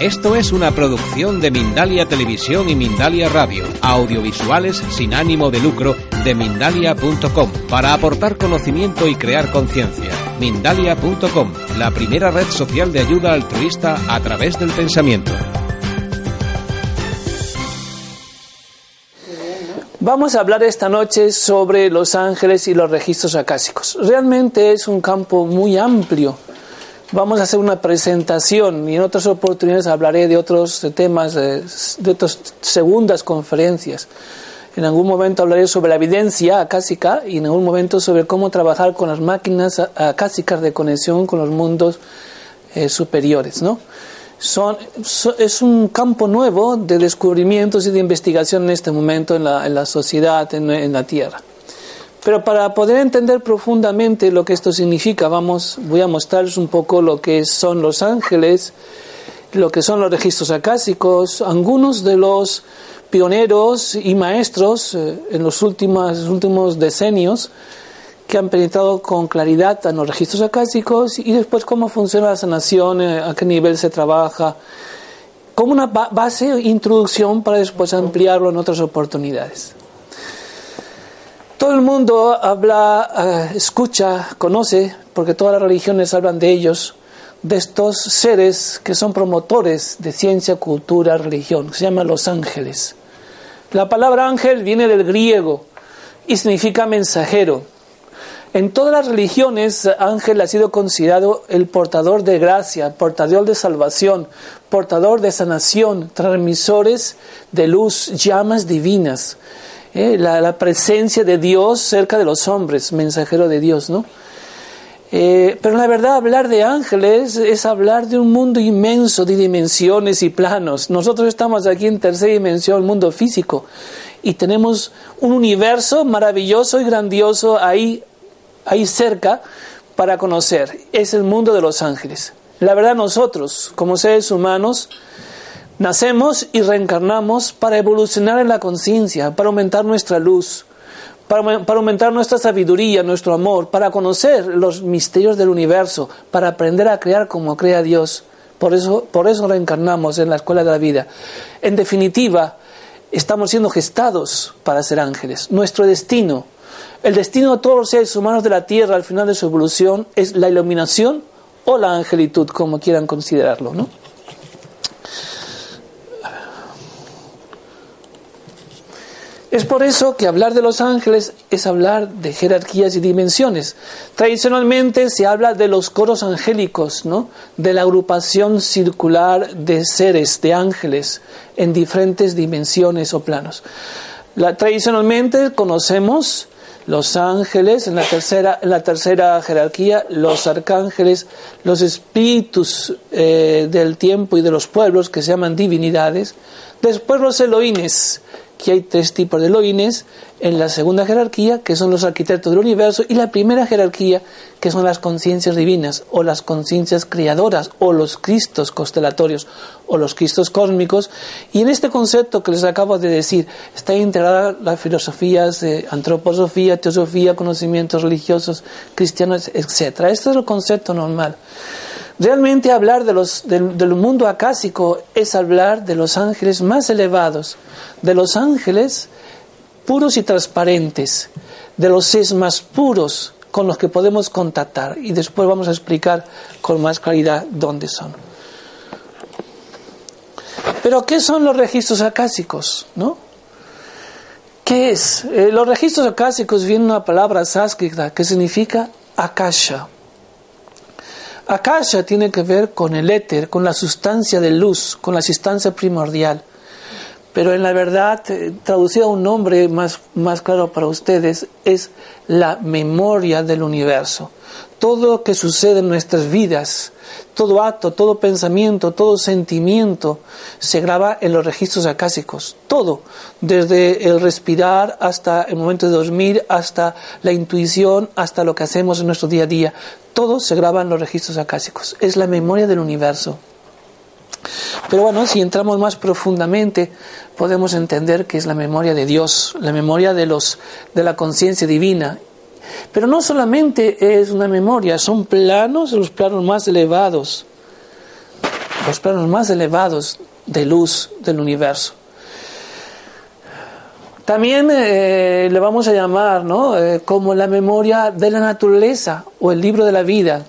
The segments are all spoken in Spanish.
Esto es una producción de Mindalia Televisión y Mindalia Radio, audiovisuales sin ánimo de lucro de mindalia.com, para aportar conocimiento y crear conciencia. Mindalia.com, la primera red social de ayuda altruista a través del pensamiento. Vamos a hablar esta noche sobre los ángeles y los registros acásicos. Realmente es un campo muy amplio vamos a hacer una presentación y en otras oportunidades hablaré de otros temas, de, otras segundas conferencias. En algún momento hablaré sobre la evidencia acásica y en algún momento sobre cómo trabajar con las máquinas acásicas de conexión con los mundos eh, superiores. ¿no? Son, es un campo nuevo de descubrimientos y de investigación en este momento en la, sociedad, en la Tierra. Pero para poder entender profundamente lo que esto significa, vamos, voy a mostrarles un poco lo que son los ángeles, lo que son los registros acásicos, algunos de los pioneros y maestros eh, en los últimos, últimos decenios que han penetrado con claridad en los registros acásicos y después cómo funciona la sanación, eh, a qué nivel se trabaja, como una base, introducción para después ampliarlo en otras oportunidades. Todo el mundo habla, eh, escucha, conoce, porque todas las religiones hablan de ellos, de estos seres que son promotores de ciencia, cultura, religión, se llaman los ángeles. La palabra ángel viene del griego y significa mensajero. En todas las religiones, ángel ha sido considerado el portador de gracia, portador de salvación, portador de sanación, transmisores de luz, llamas divinas. ¿Eh? la, presencia de Dios cerca de los hombres, mensajero de Dios, ¿no? Eh, pero la verdad, hablar de ángeles es hablar de un mundo inmenso de dimensiones y planos. Nosotros estamos aquí en tercera dimensión, el mundo físico, y tenemos un universo maravilloso y grandioso ahí, ahí cerca para conocer. Es el mundo de los ángeles. La verdad, nosotros, como seres humanos, Nacemos y reencarnamos para evolucionar en la conciencia, para aumentar nuestra luz, para, aumentar nuestra sabiduría, nuestro amor, para conocer los misterios del universo, para aprender a crear como crea Dios. Por eso, por eso reencarnamos en la escuela de la vida. En definitiva, estamos siendo gestados para ser ángeles. Nuestro destino, el destino de todos los seres humanos de la Tierra al final de su evolución es la iluminación o la angelitud, como quieran considerarlo, ¿no? Es por eso que hablar de los ángeles es hablar de jerarquías y dimensiones. Tradicionalmente se habla de los coros angélicos, ¿no? de la agrupación circular de seres, de ángeles, en diferentes dimensiones o planos. tradicionalmente conocemos los ángeles, en la, tercera, tercera jerarquía, los arcángeles, los espíritus eh, del tiempo y de los pueblos, que se llaman divinidades, después los Elohines, que hay tres tipos de Elohines en la segunda jerarquía, que son los arquitectos del universo, y la primera jerarquía, que son las conciencias divinas, o las conciencias creadoras, o los cristos constelatorios, o los cristos cósmicos. Y en este concepto que les acabo de decir, está integrada las filosofías de antroposofía, teosofía, conocimientos religiosos, cristianos, etc. Este es el concepto normal. Realmente hablar del, mundo acásico es hablar de los ángeles más elevados, de los ángeles puros y transparentes, de los seres más puros con los que podemos contactar. Y después vamos a explicar con más claridad dónde son. Pero, ¿qué son los registros acásicos? ¿No? ¿Qué es? Eh, los registros acásicos vienen una palabra sánscrita que significa akasha. Akasha tiene que ver con el éter, con la sustancia de luz, con la sustancia primordial. Pero en la verdad, eh, traducido a un nombre más, más claro para ustedes, es la memoria del universo. Todo lo que sucede en nuestras vidas, todo acto, todo pensamiento, todo sentimiento se graba en los registros acásicos. Todo, desde el respirar hasta el momento de dormir, hasta la intuición, hasta lo que hacemos en nuestro día a día. Todo se graba en los registros acásicos. Es la memoria del universo. Pero bueno, si entramos más profundamente, podemos entender que es la memoria de Dios, la memoria de, los, de la conciencia divina. Pero no solamente es una memoria, son planos, los planos más elevados. los planos más elevados de luz del universo. También eh, le vamos a llamar ¿no? Eh, como la memoria de la naturaleza o el libro de la vida.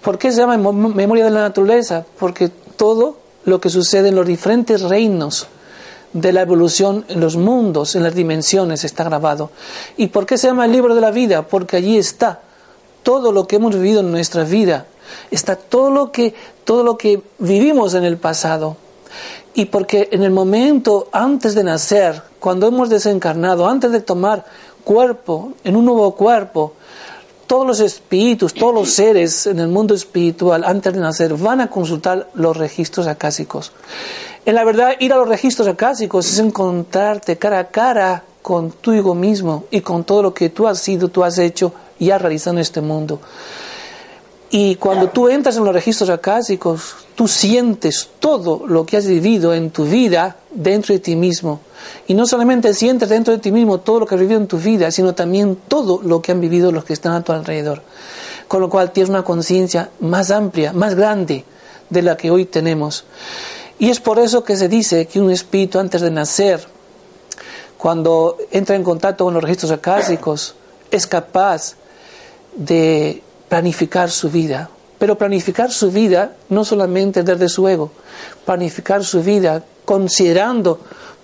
¿Por qué se llama memoria de la naturaleza? Porque todo lo que sucede en los diferentes reinos de la evolución en los mundos, en las dimensiones, está grabado. ¿Y por qué se llama el libro de la vida? Porque allí está todo lo que hemos vivido en nuestra vida, está todo lo que, todo lo que vivimos en el pasado. Y porque en el momento antes de nacer, cuando hemos desencarnado, antes de tomar cuerpo, en un nuevo cuerpo, todos los espíritus, todos los seres en el mundo espiritual, antes de nacer, van a consultar los registros acásicos. En la verdad, ir a los registros acásicos es encontrarte cara a cara con ego mismo y con todo lo que tú has sido, tú has hecho y has realizado en este mundo. Y cuando tú entras en los registros acásicos, tú sientes todo lo que has vivido en tu vida dentro de ti mismo. Y no solamente sientes dentro de ti mismo todo lo que has vivido en tu vida, sino también todo lo que han vivido los que están a tu alrededor. Con lo cual tienes una conciencia más amplia, más grande de la que hoy tenemos. Y es por eso que se dice que un espíritu antes de nacer, cuando entra en contacto con los registros acásicos, es capaz de planificar su vida. Pero planificar su vida no solamente desde su ego, planificar su vida considerando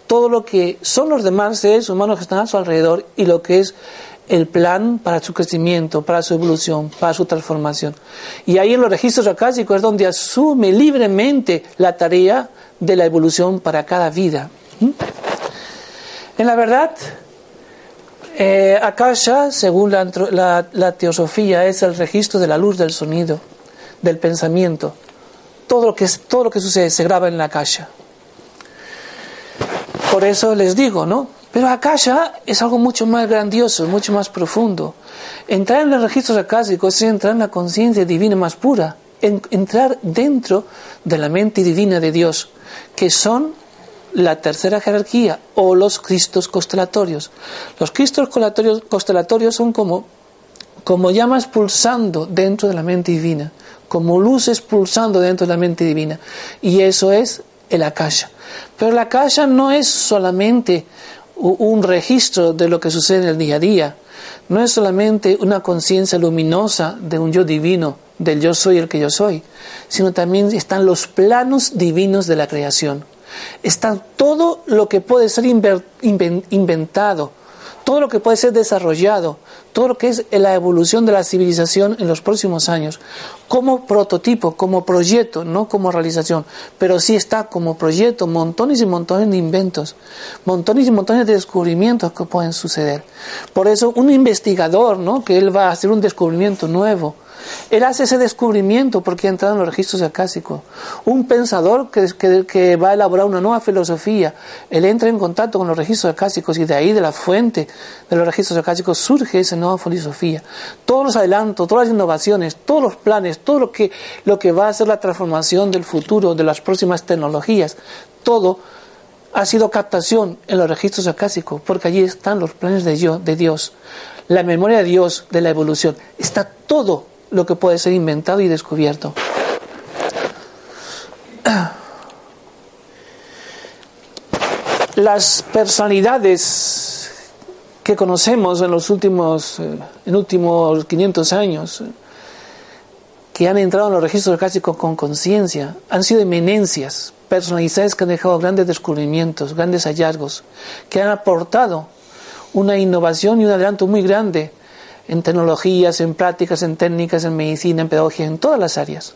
todo lo que son los demás seres humanos que están a su alrededor y lo que es el plan para su crecimiento, para su evolución, para su transformación. Y ahí en los registros acásicos es donde asume libremente la tarea de la evolución para cada vida. ¿Mm? En la verdad, eh, Akasha, según la, teosofía, es el registro de la luz del sonido, del pensamiento. Todo lo que, todo lo que sucede se graba en la Akasha. Por eso les digo, ¿no? Pero Akasha es algo mucho más grandioso, mucho más profundo. Entrar en los registros acásicos es entrar en la conciencia divina más pura, entrar dentro de la mente divina de Dios, que son la tercera jerarquía o los cristos constelatorios. Los cristos constelatorios son como, como llamas pulsando dentro de la mente divina, como luces pulsando dentro de la mente divina. Y eso es el akasha. Pero el akasha no es solamente un registro de lo que sucede en el día a día, no es solamente una conciencia luminosa de un yo divino, del yo soy el que yo soy, sino también están los planos divinos de la creación. Está todo lo que puede ser inventado, todo lo que puede ser desarrollado, todo lo que es la evolución de la civilización en los próximos años, como prototipo, como proyecto, no como realización, pero sí está como proyecto montones y montones de inventos, montones y montones de descubrimientos que pueden suceder. Por eso un investigador, ¿no? que él va a hacer un descubrimiento nuevo, él hace ese descubrimiento porque ha entrado en los registros acásicos. Un pensador que, va a elaborar una nueva filosofía, él entra en contacto con los registros acásicos y de ahí, de la fuente de los registros acásicos, surge esa nueva filosofía. Todos los adelantos, todas las innovaciones, todos los planes, todo lo que, lo que va a ser la transformación del futuro, de las próximas tecnologías, todo ha sido captación en los registros acásicos, porque allí están los planes de, de Dios, la memoria de Dios, de la evolución. Está todo lo que puede ser inventado y descubierto. Las personalidades que conocemos en los últimos, eh, en últimos 500 años, que han entrado en los registros clásicos con conciencia, han sido eminencias, personalidades que han dejado grandes descubrimientos, grandes hallazgos, que han aportado una innovación y un adelanto muy grande en tecnologías, en prácticas, en técnicas, en medicina, en pedagogía, en todas las áreas.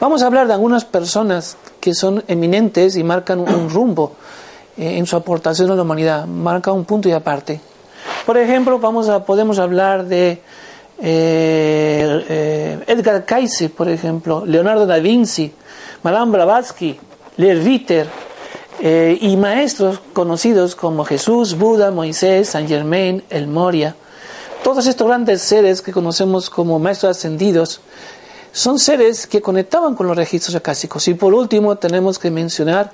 Vamos a hablar de algunas personas que son eminentes y marcan un rumbo eh, en su aportación a la humanidad, marcan un punto y aparte. Por ejemplo, vamos a, podemos hablar de eh, eh, Edgar Cayce, por ejemplo, Leonardo da Vinci, Madame Blavatsky, Lerviter, y maestros conocidos como Jesús, Buda, Moisés, Saint Germain, El Moria, todos estos grandes seres que conocemos como maestros ascendidos son seres que conectaban con los registros acásicos. Y por último tenemos que mencionar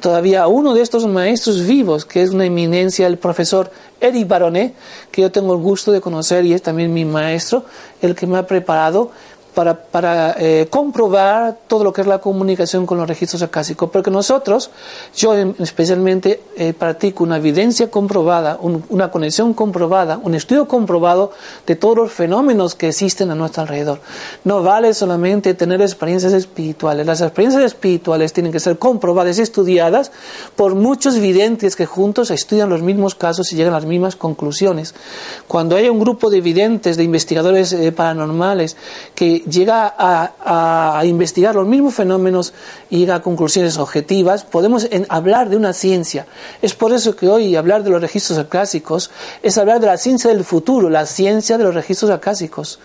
todavía a uno de estos maestros vivos, que es una eminencia, el profesor Eric Baronet, que yo tengo el gusto de conocer y es también mi maestro, el que me ha preparado para, para eh, comprobar todo lo que es la comunicación con los registros acásicos, porque nosotros, yo especialmente eh, practico una evidencia comprobada, una conexión comprobada, un estudio comprobado de todos los fenómenos que existen a nuestro alrededor. No vale solamente tener experiencias espirituales, las experiencias espirituales tienen que ser comprobadas y estudiadas por muchos videntes que juntos estudian los mismos casos y llegan a las mismas conclusiones. Cuando hay un grupo de videntes, de investigadores eh, paranormales, que llega a, investigar los mismos fenómenos y llega a conclusiones objetivas, podemos hablar de una ciencia. Es por eso que hoy hablar de los registros acásicos es hablar de la ciencia del futuro, la ciencia de los registros acásicos,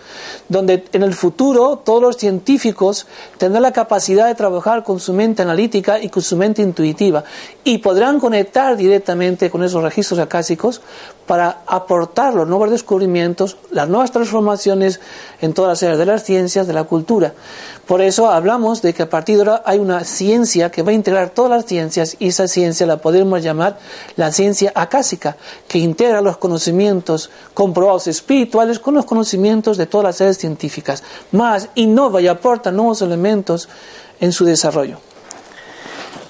donde en el futuro todos los científicos tendrán la capacidad de trabajar con su mente analítica y con su mente intuitiva y podrán conectar directamente con esos registros acásicos para aportar los nuevos descubrimientos, las nuevas transformaciones en todas las áreas de las ciencias, de la cultura. Por eso hablamos de que a partir de ahora hay una ciencia que va a integrar todas las ciencias y esa ciencia la podemos llamar la ciencia acásica, que integra los conocimientos comprobados espirituales con los conocimientos de todas las áreas científicas, más innova y aporta nuevos elementos en su desarrollo.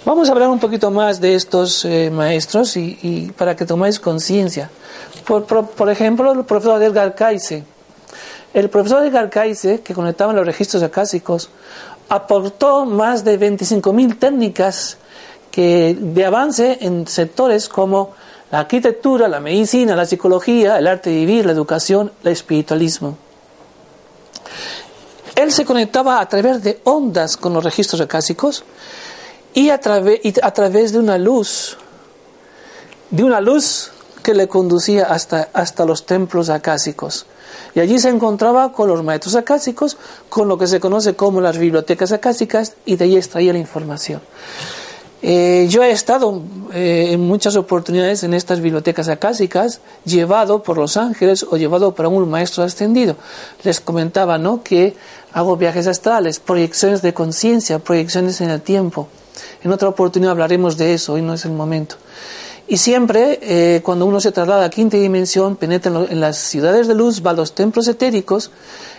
Vamos a hablar un poquito más de estos eh, maestros y, para que toméis conciencia. Por, ejemplo, el profesor Edgar Cayce. El profesor Edgar Cayce, que conectaba los registros acásicos, aportó más de 25.000 técnicas que, de avance en sectores como la arquitectura, la medicina, la psicología, el arte de vivir, la educación, el espiritualismo. Él se conectaba a través de ondas con los registros acásicos y a, través, a través de una luz, de una luz que le conducía hasta, hasta los templos acásicos. Y allí se encontraba con los maestros acásicos, con lo que se conoce como las bibliotecas acásicas, y de ahí extraía la información. Eh, yo he estado eh, en muchas oportunidades en estas bibliotecas acásicas, llevado por los ángeles o llevado por un maestro ascendido. Les comentaba ¿no? que hago viajes astrales, proyecciones de conciencia, proyecciones en el tiempo. En otra oportunidad hablaremos de eso, hoy no es el momento. Y siempre, eh, cuando uno se traslada a quinta dimensión, penetra en, las ciudades de luz, va a los templos etéricos.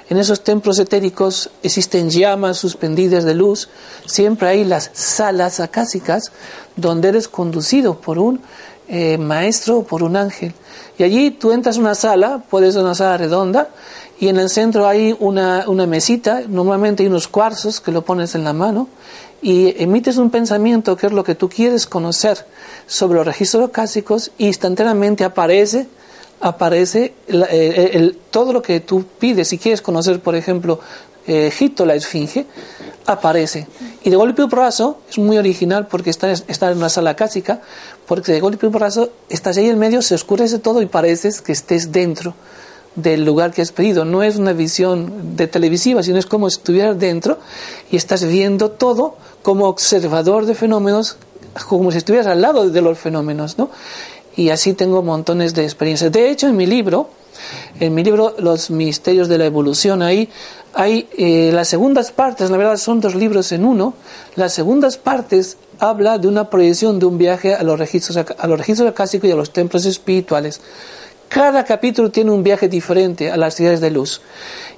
En esos templos etéricos existen llamas suspendidas de luz. Siempre hay las salas acásicas donde eres conducido por un eh, maestro o por un ángel. Y allí tú entras a una sala, puede ser una sala redonda, y en el centro hay una, una mesita, normalmente hay unos cuarzos que lo pones en la mano, y emites un pensamiento que es lo que tú quieres conocer sobre los registros clásicos y instantáneamente aparece aparece el, todo lo que tú pides si quieres conocer por ejemplo eh, Egipto la esfinge aparece y de golpe y porrazo es muy original porque está, está en una sala cásica porque de golpe y porrazo estás ahí en medio se oscurece todo y pareces que estés dentro del lugar que has pedido. No es una visión de televisiva, sino es como si estuvieras dentro y estás viendo todo como observador de fenómenos, como si estuvieras al lado de los fenómenos, ¿no? Y así tengo montones de experiencias. De hecho, en mi libro, en mi libro Los misterios de la evolución, ahí hay eh, las segundas partes, la verdad son dos libros en uno, las segundas partes habla de una proyección de un viaje a los registros, a los registros acásicos y a los templos espirituales cada capítulo tiene un viaje diferente a las ciudades de luz.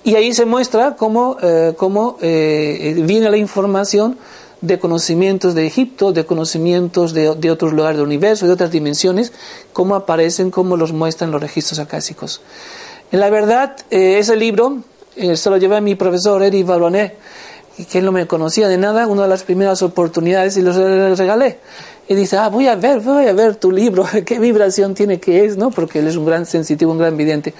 Y ahí se muestra cómo, eh, eh, viene la información de conocimientos de Egipto, de conocimientos de, otros lugares del universo, de otras dimensiones, cómo aparecen, cómo los muestran los registros acásicos. En la verdad, eh, ese libro se lo llevé a mi profesor Eric Valonet, que él no me conocía de nada, una de las primeras oportunidades y lo regalé y dice, ah, voy a ver, voy a ver tu libro, qué vibración tiene que es, ¿no? Porque él es un gran sensitivo, un gran vidente.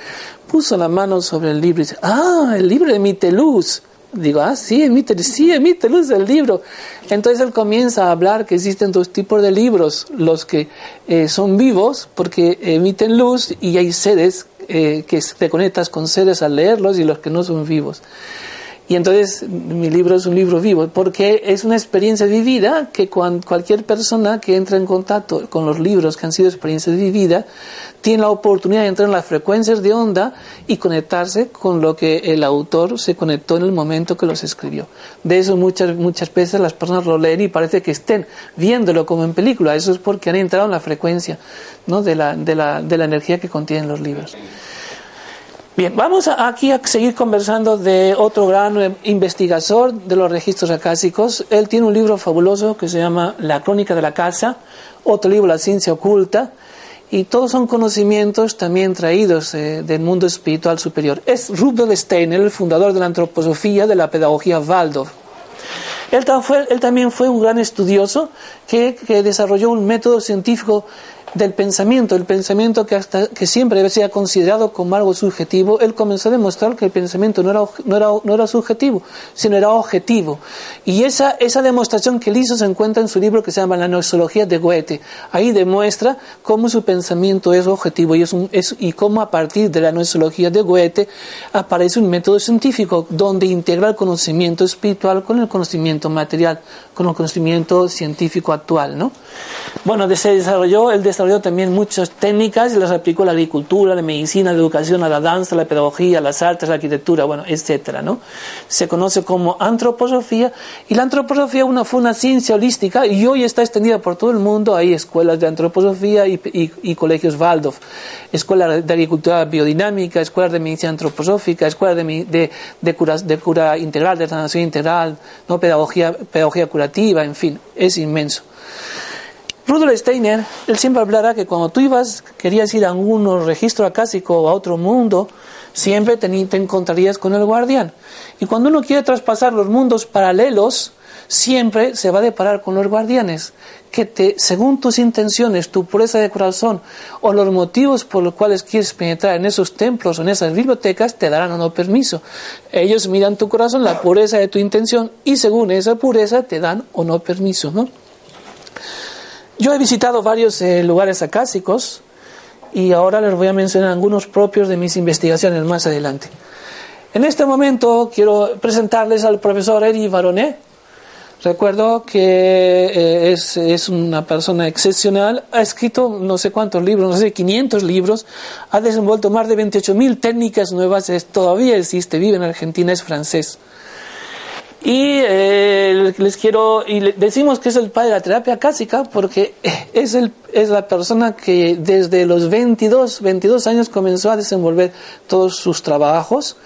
Puso la mano sobre el libro y dice, ah, el libro emite luz. Digo, ah, sí, emite, sí, emite luz el libro. Entonces él comienza a hablar que existen dos tipos de libros, los que eh, son vivos porque emiten luz y hay seres eh, que te conectas con seres al leerlos y los que no son vivos. Y entonces mi libro es un libro vivo, porque es una experiencia vivida que cualquier persona que entra en contacto con los libros que han sido experiencias vividas, tiene la oportunidad de entrar en las frecuencias de onda y conectarse con lo que el autor se conectó en el momento que los escribió. De eso muchas, muchas veces las personas lo leen y parece que estén viéndolo como en película. Eso es porque han entrado en la frecuencia ¿no? de, la, de, la, de la energía que contienen los libros. Bien, vamos aquí a seguir conversando de otro gran eh, investigador de los registros acásicos. Él tiene un libro fabuloso que se llama La Crónica de la Casa, otro libro, La Ciencia Oculta, y todos son conocimientos también traídos eh, del mundo espiritual superior. Es Rudolf Steiner, el fundador de la antroposofía de la pedagogía Waldorf. Él, también fue un gran estudioso que, que desarrolló un método científico del pensamiento, el pensamiento que, hasta, que siempre debe ser considerado como algo subjetivo, él comenzó a demostrar que el pensamiento no era, no era, no era subjetivo, sino era objetivo. Y esa, esa demostración que él hizo se encuentra en su libro que se llama La Noesología de Goethe. Ahí demuestra cómo su pensamiento es objetivo y, es, un, y cómo a partir de la Noesología de Goethe aparece un método científico donde integra el conocimiento espiritual con el conocimiento material, con el conocimiento científico actual. ¿no? Bueno, se desarrolló, él también muchas técnicas y las aplicó a la agricultura, a la medicina, a la educación, a la danza, a la pedagogía, a las artes, a la arquitectura, bueno, etcétera, ¿no? Se conoce como antroposofía y la antroposofía una, fue una ciencia holística y hoy está extendida por todo el mundo. Hay escuelas de antroposofía y, y, colegios Waldorf, escuelas de agricultura biodinámica, escuelas de medicina antroposófica, escuelas de, de, de, cura, de cura integral, de sanación integral, ¿no? pedagogía, pedagogía curativa, en fin, es inmenso. Rudolf Steiner, él siempre hablará que cuando tú ibas, querías ir a algún registro acásico o a otro mundo, siempre te, encontrarías con el guardián. Y cuando uno quiere traspasar los mundos paralelos, siempre se va a deparar con los guardianes, que te, según tus intenciones, tu pureza de corazón o los motivos por los cuales quieres penetrar en esos templos o en esas bibliotecas, te darán o no permiso. Ellos miran tu corazón, la pureza de tu intención, y según esa pureza te dan o no permiso, ¿no? Yo he visitado varios eh, lugares acásicos y ahora les voy a mencionar algunos propios de mis investigaciones más adelante. En este momento quiero presentarles al profesor Eri Baronet. Recuerdo que eh, es, es, una persona excepcional, ha escrito no sé cuántos libros, no sé, 500 libros, ha desenvuelto más de 28.000 técnicas nuevas, todavía existe, vive en Argentina, es francés. Y eh, les quiero, y decimos que es el padre de la terapia cásica porque es, el, es la persona que desde los 22, 22 años comenzó a desenvolver todos sus trabajos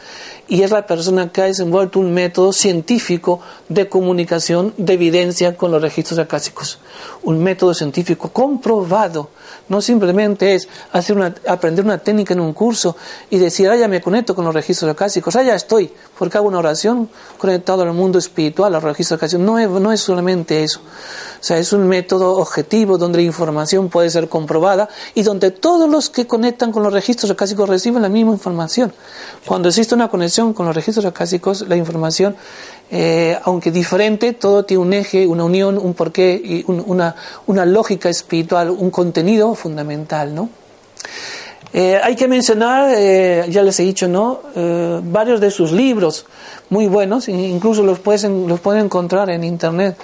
y es la persona que ha desenvuelto un método científico de comunicación de evidencia con los registros acásicos. Un método científico comprobado no simplemente es hacer una, aprender una técnica en un curso y decir, ah, ya me conecto con los registros acásicos, ah, ya estoy, porque hago una oración conectado al mundo espiritual, a los registros acásicos. No es, no es solamente eso. O sea, es un método objetivo donde la información puede ser comprobada y donde todos los que conectan con los registros acásicos reciben la misma información. Cuando existe una conexión con los registros acásicos, la información eh, aunque diferente, todo tiene un eje, una unión, un porqué y una, una, lógica espiritual, un contenido fundamental, ¿no? Eh, hay que mencionar, eh, ya les he dicho, ¿no? varios de sus libros muy buenos, incluso los, pueden, los pueden encontrar en internet.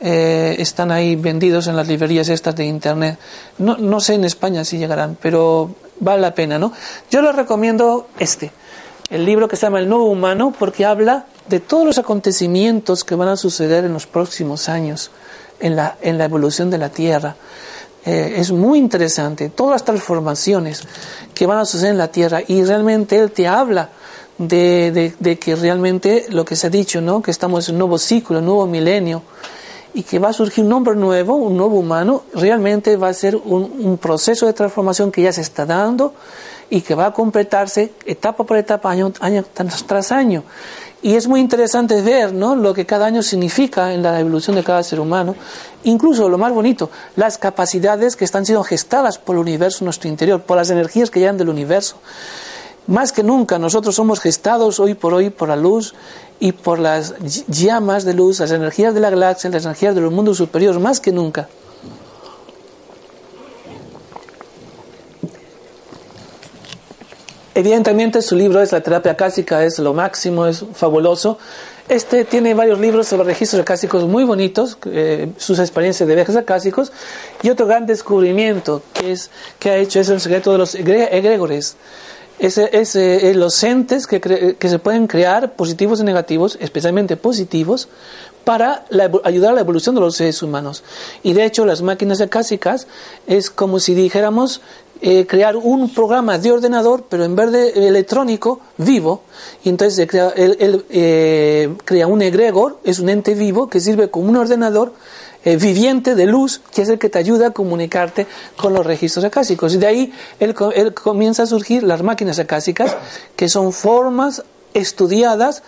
están ahí vendidos en las librerías estas de internet. No, no sé en España si llegarán, pero vale la pena, ¿no? Yo les recomiendo este, el libro que se llama El Nuevo Humano, porque habla de todos los acontecimientos que van a suceder en los próximos años en la, en la evolución de la Tierra. Eh, es muy interesante, todas las transformaciones que van a suceder en la Tierra y realmente él te habla de, de, que realmente lo que se ha dicho, ¿no? que estamos en un nuevo ciclo, un nuevo milenio y que va a surgir un hombre nuevo, un nuevo humano, realmente va a ser un, un proceso de transformación que ya se está dando y que va a completarse etapa por etapa, año, tras año. Y es muy interesante ver ¿no? lo que cada año significa en la evolución de cada ser humano, incluso lo más bonito, las capacidades que están siendo gestadas por el universo en nuestro interior, por las energías que llegan del universo. Más que nunca nosotros somos gestados hoy por hoy por la luz y por las llamas de luz, las energías de la galaxia, las energías de los mundos superiores, más que nunca. Evidentemente su libro es La terapia clásica, es lo máximo, es fabuloso. Este tiene varios libros sobre registros acásicos muy bonitos, eh, sus experiencias de viajes acásicos, y otro gran descubrimiento que, es, que ha hecho es el secreto de los egregores. Es, eh, los entes que, que se pueden crear, positivos y negativos, especialmente positivos, para ayudar a la evolución de los seres humanos. Y de hecho, las máquinas acásicas es como si dijéramos eh, crear un programa de ordenador, pero en vez de electrónico, vivo. Y entonces crea, él, eh, crea un egregor, es un ente vivo que sirve como un ordenador eh, viviente de luz, que es el que te ayuda a comunicarte con los registros acásicos. Y de ahí él, él comienza a surgir las máquinas acásicas, que son formas estudiadas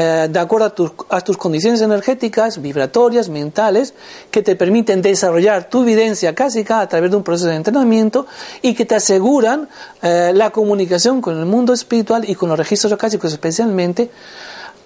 eh, de acuerdo a, tus condiciones energéticas, vibratorias, mentales, que te permiten desarrollar tu evidencia cásica a través de un proceso de entrenamiento y que te aseguran eh, la comunicación con el mundo espiritual y con los registros acásicos especialmente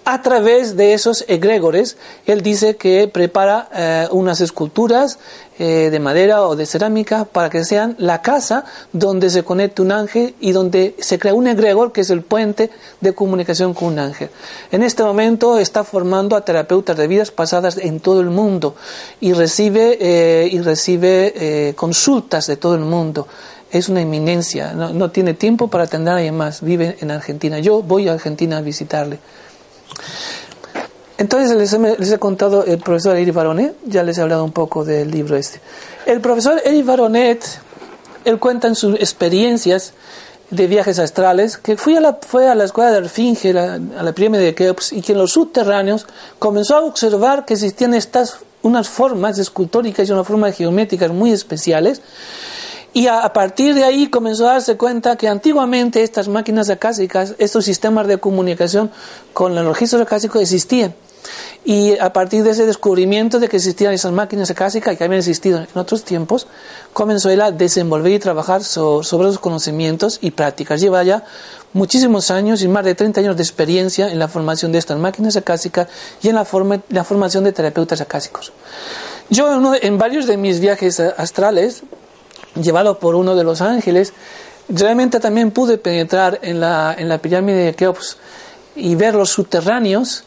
a través de esos egregores. Él dice que prepara eh, unas esculturas eh, de madera o de cerámica para que sean la casa donde se conecte un ángel y donde se crea un egregor que es el puente de comunicación con un ángel. En este momento está formando a terapeutas de vidas pasadas en todo el mundo y recibe, eh, y recibe consultas de todo el mundo es una eminencia, no, no, tiene tiempo para atender a nadie más, vive en Argentina. Yo voy a Argentina a visitarle. Entonces les he, contado el profesor Eric Baronet, ya les he hablado un poco del libro este. El profesor Eric Baronet, él cuenta en sus experiencias de viajes astrales, que fui a la, fue a la escuela de Erfinge, a la pirámide de Keops, y que en los subterráneos comenzó a observar que existían estas unas formas escultóricas y unas formas geométricas muy especiales, y a, partir de ahí comenzó a darse cuenta que antiguamente estas máquinas acásicas, estos sistemas de comunicación con los registros acásicos existían. Y a partir de ese descubrimiento de que existían esas máquinas acásicas que habían existido en otros tiempos, comenzó él a desenvolver y trabajar sobre los conocimientos y prácticas. Lleva ya muchísimos años y más de 30 años de experiencia en la formación de estas máquinas acásicas y en la, la formación de terapeutas acásicos. Yo en varios de mis viajes astrales llevado por uno de los ángeles, realmente también pude penetrar en la, en la pirámide de Keops y ver los subterráneos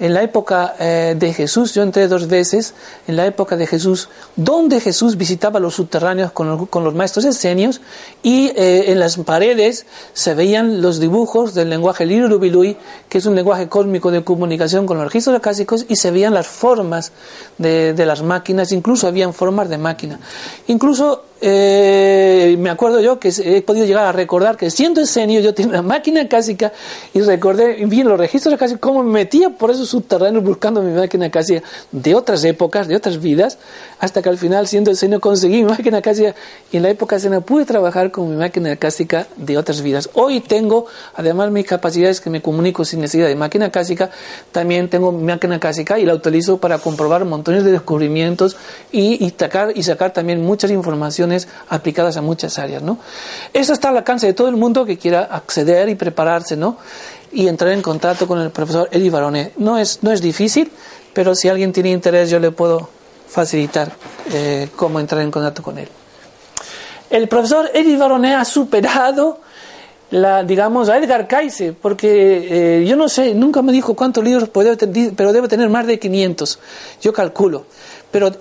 en la época eh, de Jesús, yo entré dos veces, en la época de Jesús, donde Jesús visitaba los subterráneos con los, maestros escenios y eh, en las paredes se veían los dibujos del lenguaje Lirubilui, que es un lenguaje cósmico de comunicación con los registros acásicos, y se veían las formas de, las máquinas, incluso habían formas de máquina. Incluso eh, me acuerdo yo que he podido llegar a recordar que siendo escenio yo tenía una máquina cásica y recordé bien los registros casi cómo me metía por esos subterráneos buscando mi máquina cásica de otras épocas, de otras vidas, hasta que al final siendo escenio conseguí mi máquina cásica y en la época escena pude trabajar con mi máquina cásica de otras vidas. Hoy tengo, además mis capacidades que me comunico sin necesidad de máquina cásica, también tengo mi máquina cásica y la utilizo para comprobar montones de descubrimientos y, y sacar, y sacar también muchas informaciones aplicadas a muchas áreas, ¿no? Eso está al alcance de todo el mundo que quiera acceder y prepararse, ¿no? Y entrar en contacto con el profesor Eddie Baronet. No es, no es difícil, pero si alguien tiene interés yo le puedo facilitar eh, cómo entrar en contacto con él. El profesor Eddie Baronet ha superado la, digamos, a Edgar Cayce, porque eh, yo no sé, nunca me dijo cuántos libros pero debe tener más de 500, yo calculo. Pero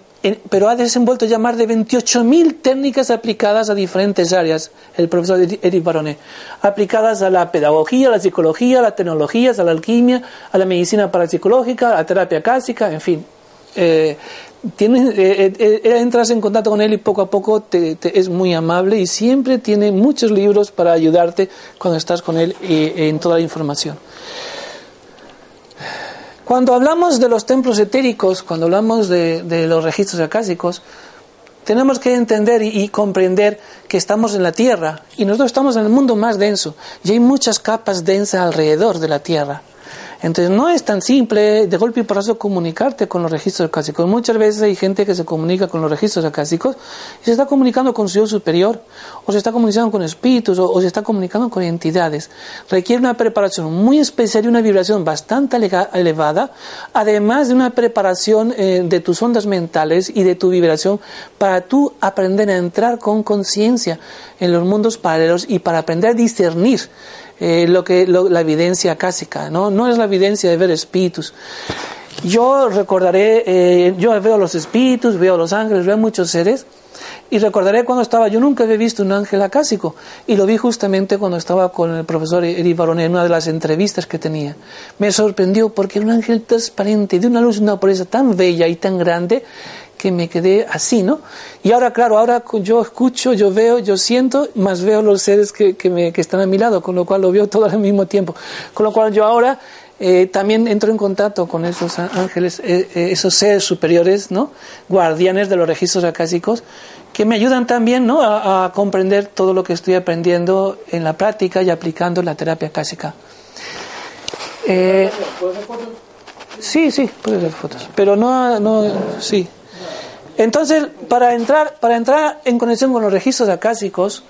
pero ha desenvuelto ya más de 28.000 técnicas aplicadas a diferentes áreas, el profesor Eric Baronet, aplicadas a la pedagogía, a la psicología, a las tecnologías, a la alquimia, a la medicina parapsicológica, a la terapia cásica, en fin. Eh, eh, eh, entras en contacto con él y poco a poco te, es muy amable y siempre tiene muchos libros para ayudarte cuando estás con él en toda la información. Cuando hablamos de los templos etéricos, cuando hablamos de, los registros acásicos, tenemos que entender y, comprender que estamos en la Tierra y nosotros estamos en el mundo más denso y hay muchas capas densas alrededor de la Tierra. Entonces no es tan simple de golpe y porrazo comunicarte con los registros acásicos. Muchas veces hay gente que se comunica con los registros acásicos y se está comunicando con su yo superior, o se está comunicando con espíritus, o, se está comunicando con entidades. Requiere una preparación muy especial y una vibración bastante elevada, además de una preparación eh, de tus ondas mentales y de tu vibración para tú aprender a entrar con conciencia en los mundos paralelos y para aprender a discernir eh, lo que la evidencia cásica, ¿no? no es la evidencia de ver espíritus. Yo recordaré, eh, yo veo los espíritus, veo los ángeles, veo muchos seres, y recordaré cuando estaba, yo nunca había visto un ángel acásico, y lo vi justamente cuando estaba con el profesor Eri Barone en una de las entrevistas que tenía. Me sorprendió porque un ángel transparente, de una luz y una pureza tan bella y tan grande, que me quedé así, ¿no? Y ahora, claro, ahora yo escucho, yo veo, yo siento, más veo los seres que, que, me, que están a mi lado, con lo cual lo veo todo al mismo tiempo. Con lo cual yo ahora eh, también entro en contacto con esos ángeles, eh, eh, esos seres superiores, ¿no? Guardianes de los registros acásicos, que me ayudan también, ¿no? A, a comprender todo lo que estoy aprendiendo en la práctica y aplicando la terapia acásica. Eh, sí, sí, puedes ver fotos, pero no, no, sí. Entonces, para entrar, para entrar en conexión con los registros acásicos,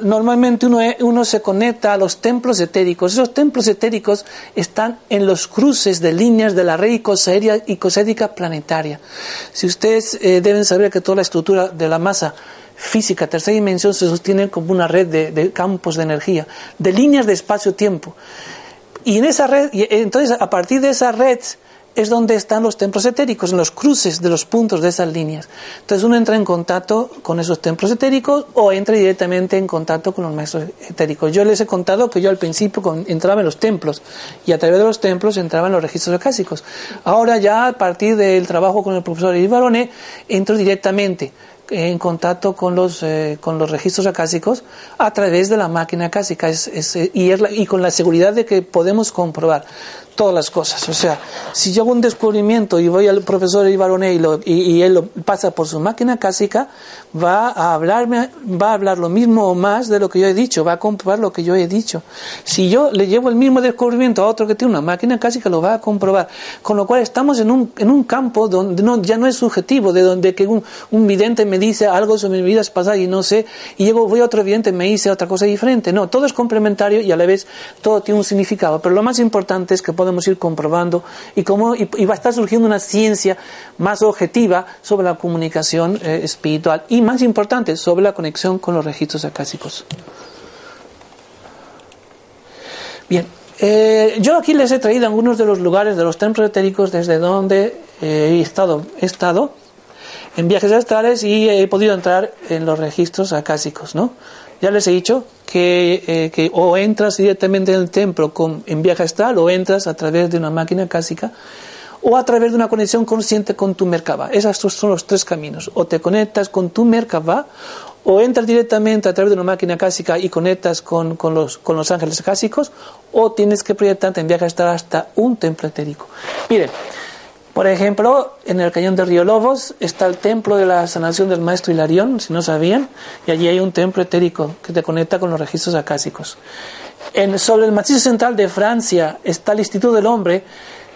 normalmente uno, uno, se conecta a los templos etéricos. Esos templos etéricos están en los cruces de líneas de la red icosérica planetaria. Si ustedes eh, deben saber que toda la estructura de la masa física, tercera dimensión, se sostiene como una red de, de campos de energía, de líneas de espacio-tiempo. Y en esa red, y entonces a partir de esa red es donde están los templos etéricos, en los cruces de los puntos de esas líneas. Entonces uno entra en contacto con esos templos etéricos o entra directamente en contacto con los maestros etéricos. Yo les he contado que yo al principio entraba en los templos y a través de los templos entraba en los registros acásicos. Ahora ya a partir del trabajo con el profesor Ibarone entro directamente en contacto con los, eh, con los registros acásicos a través de la máquina acásica y con la seguridad de que podemos comprobar todas las cosas. O sea, si yo hago un descubrimiento y voy al profesor Ibarone y, lo, y, y, él lo pasa por su máquina cásica, va a hablarme, va a hablar lo mismo o más de lo que yo he dicho, va a comprobar lo que yo he dicho. Si yo le llevo el mismo descubrimiento a otro que tiene una máquina cásica, lo va a comprobar. Con lo cual estamos en un, en un campo donde no, ya no es subjetivo, de donde que un, un vidente me dice algo sobre mi vida pasada y no sé, y luego voy a otro vidente y me dice otra cosa diferente. No, todo es complementario y a la vez todo tiene un significado. Pero lo más importante es que podemos ir comprobando y, cómo, y, y va a estar surgiendo una ciencia más objetiva sobre la comunicación eh, espiritual y más importante, sobre la conexión con los registros acásicos. Bien, eh, yo aquí les he traído algunos de los lugares de los templos etéricos desde donde eh, he, estado, he estado en viajes astrales y he podido entrar en los registros acásicos, ¿no? Ya les he dicho que, eh, que o entras directamente en el templo con, en viaje astral o entras a través de una máquina cásica o a través de una conexión consciente con tu Merkaba. Esos son los tres caminos. O te conectas con tu Merkaba o entras directamente a través de una máquina cásica y conectas con, con, los, con los ángeles cásicos o tienes que proyectarte en viaje astral hasta un templo etérico. Miren, por ejemplo, en el cañón de Río Lobos está el templo de la sanación del maestro Hilarión, si no sabían, y allí hay un templo etérico que te conecta con los registros acásicos. En, sobre el macizo central de Francia está el Instituto del Hombre,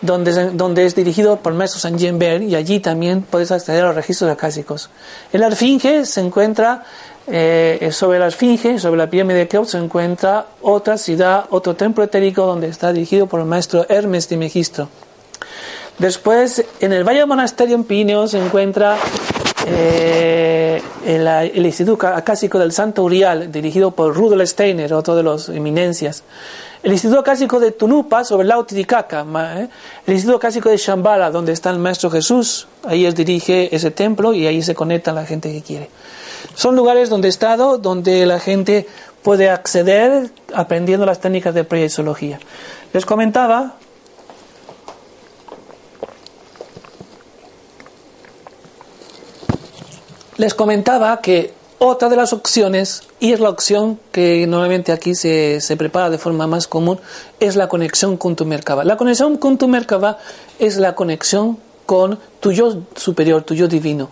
donde, donde es dirigido por el maestro Saint Jean y allí también puedes acceder a los registros acásicos. En la Esfinge se encuentra, eh, sobre la Esfinge, sobre la pirámide de Keops, se encuentra otra ciudad, otro templo etérico donde está dirigido por el maestro Hermes de Megistro. Después, en el Valle Monasterio en Pineo se encuentra eh, el, el, Instituto Acásico del Santo Urial, dirigido por Rudolf Steiner, otro de los eminencias. El Instituto Acásico de Tunupa, sobre el lago Titicaca. ¿eh? El Instituto Acásico de Shambhala, donde está el Maestro Jesús. Ahí él dirige ese templo y ahí se conecta la gente que quiere. Son lugares donde he estado, donde la gente puede acceder aprendiendo las técnicas de proyectología. Les comentaba les comentaba que otra de las opciones, y es la opción que normalmente aquí se, se prepara de forma más común, es la conexión con tu Merkaba. La conexión con tu Merkaba es la conexión con tu yo superior, tu yo divino.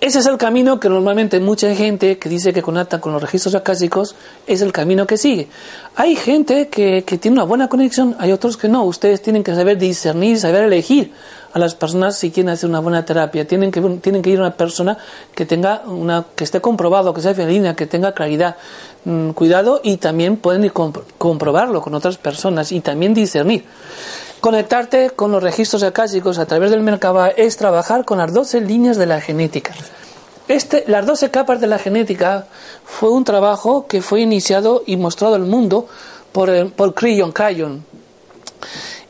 Ese es el camino que normalmente mucha gente que dice que conecta con los registros acásicos es el camino que sigue. Hay gente que, que tiene una buena conexión, hay otros que no. Ustedes tienen que saber discernir, saber elegir a las personas si quieren hacer una buena terapia. Tienen que, tienen que ir a una persona que tenga una, que esté comprobado, que sea fidelina, que tenga claridad. Mm, cuidado y también pueden ir comp comprobarlo con otras personas y también discernir. Conectarte con los registros acásicos a través del Merkaba es trabajar con las 12 líneas de la genética. Este, las 12 capas de la genética fue un trabajo que fue iniciado y mostrado al mundo por, por Crillon Cayon.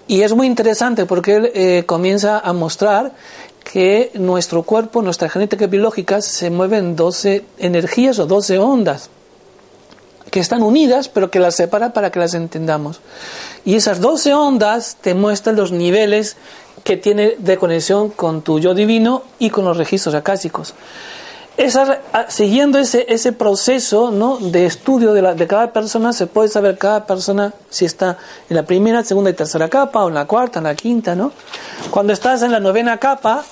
Y es muy interesante porque él eh, comienza a mostrar que nuestro cuerpo, nuestra genética biológica se mueve en 12 energías o 12 ondas que están unidas pero que las separa para que las entendamos. Y esas 12 ondas te muestran los niveles que tiene de conexión con tu yo divino y con los registros acásicos. Esa, siguiendo ese, ese proceso ¿no? de estudio de, la, de cada persona, se puede saber cada persona si está en la primera, segunda y tercera capa, o en la cuarta, en la quinta. ¿no? Cuando estás en la novena capa,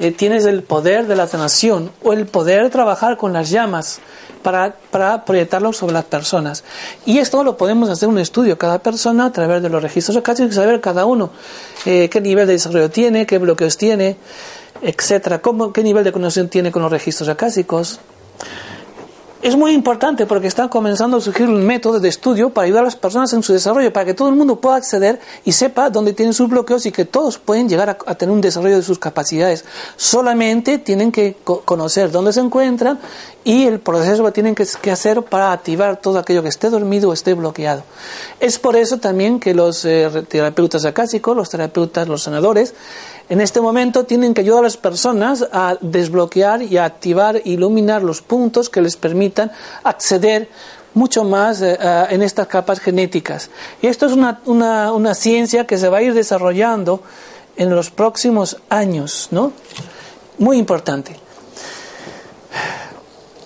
eh, tienes el poder de la sanación o el poder de trabajar con las llamas para, para proyectarlo sobre las personas. Y esto lo podemos hacer un estudio cada persona a través de los registros y saber cada uno eh, qué nivel de desarrollo tiene, qué bloqueos tiene, etcétera, cómo, qué nivel de conexión tiene con los registros acásicos. Es muy importante porque está comenzando a surgir un método de estudio para ayudar a las personas en su desarrollo, para que todo el mundo pueda acceder y sepa dónde tienen sus bloqueos y que todos pueden llegar a, tener un desarrollo de sus capacidades. Solamente tienen que conocer dónde se encuentran y el proceso que tienen que, hacer para activar todo aquello que esté dormido o esté bloqueado. Es por eso también que los eh, terapeutas acásicos, los terapeutas, los sanadores, en este momento tienen que ayudar a las personas a desbloquear y a activar, iluminar los puntos que les permitan acceder mucho más eh, en estas capas genéticas. Y esto es una, una, una, ciencia que se va a ir desarrollando en los próximos años, ¿no? Muy importante.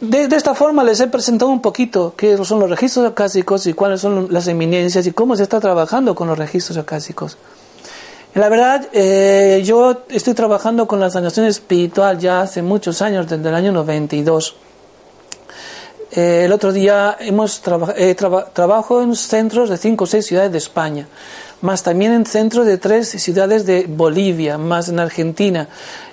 De, de, esta forma les he presentado un poquito qué son los registros acásicos y cuáles son las eminencias y cómo se está trabajando con los registros acásicos. La verdad, eh, yo estoy trabajando con la sanación espiritual ya hace muchos años, desde el año 92. Eh, el otro día hemos eh, trabajo en centros de cinco o seis ciudades de España, más también en centros de tres ciudades de Bolivia, más en Argentina.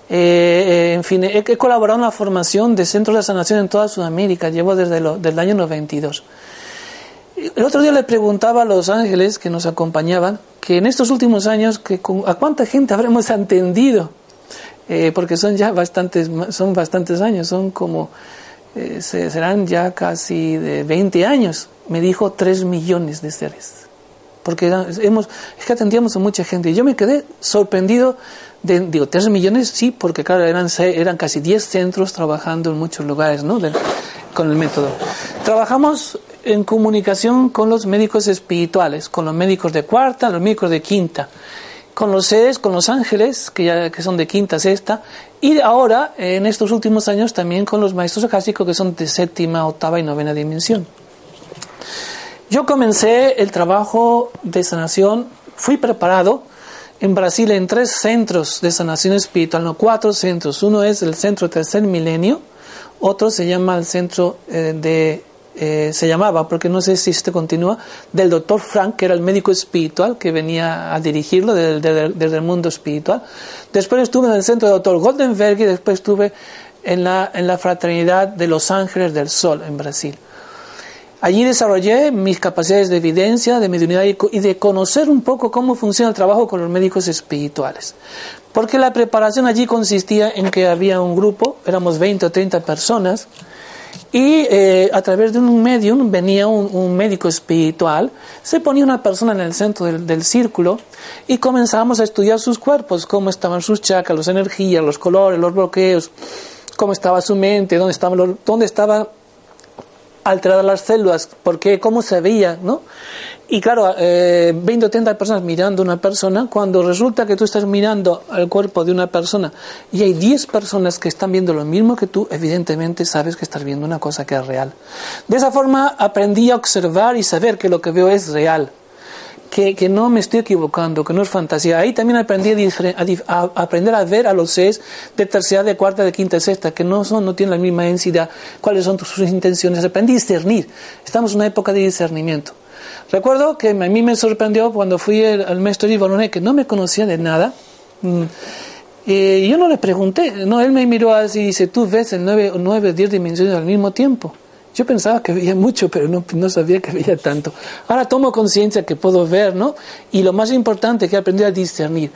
en fin, he, colaborado en la formación de centros de sanación en toda Sudamérica, llevo desde el año 92. El otro día le preguntaba a los ángeles que nos acompañaban que en estos últimos años que a cuánta gente habremos entendido, eh, porque son ya bastantes, son bastantes años, son como, eh, serán ya casi de 20 años. Me dijo 3 millones de seres. Porque hemos, es que atendíamos a mucha gente. Y yo me quedé sorprendido de, digo, 3 millones, sí, porque claro, eran, eran casi 10 centros trabajando en muchos lugares, ¿no? con el método. Trabajamos en comunicación con los médicos espirituales, con los médicos de cuarta, los médicos de quinta, con los seres, con los ángeles, que, ya, que son de quinta, sexta, y ahora, en estos últimos años, también con los maestros acásicos, que son de séptima, octava y novena dimensión. Yo comencé el trabajo de sanación, fui preparado en Brasil en tres centros de sanación espiritual, no cuatro centros. Uno es el centro tercer milenio, otro se llama el centro eh, de eh, se llamaba, porque no sé si este continúa, del doctor Frank, que era el médico espiritual que venía a dirigirlo desde, el mundo espiritual. Después estuve en el centro del doctor Goldenberg y después estuve en la, en la fraternidad de los ángeles del sol en Brasil. Allí desarrollé mis capacidades de evidencia, de mediunidad y de conocer un poco cómo funciona el trabajo con los médicos espirituales. Porque la preparación allí consistía en que había un grupo, éramos 20 o 30 personas, y eh, a través de un medium venía un, médico espiritual, se ponía una persona en el centro del, círculo y comenzábamos a estudiar sus cuerpos, cómo estaban sus chakras, las energías, los colores, los bloqueos, cómo estaba su mente, dónde estaban, dónde estaban alteradas las células, por qué, cómo se veía, ¿no? Y claro, eh, 20 o 30 personas mirando una persona, cuando resulta que tú estás mirando al cuerpo de una persona y hay 10 personas que están viendo lo mismo que tú, evidentemente sabes que estás viendo una cosa que es real. De esa forma aprendí a observar y saber que lo que veo es real. Que, que, no me estoy equivocando, que no es fantasía. Ahí también aprendí a, a, aprender a ver a los seres de tercera, de cuarta, de quinta, de sexta, que no, son, no tienen la misma densidad, cuáles son sus intenciones. Aprendí a discernir. Estamos en una época de discernimiento. Recuerdo que a mí me sorprendió cuando fui al maestro Ivanone, que no me conocía de nada. Mm, y yo no le pregunté, no, él me miró así y dice, tú ves el 9 o 10 dimensiones al mismo tiempo. Yo pensaba que veía mucho, pero no, no sabía que veía tanto. Ahora tomo conciencia que puedo ver, ¿no? Y lo más importante que aprendí a discernir.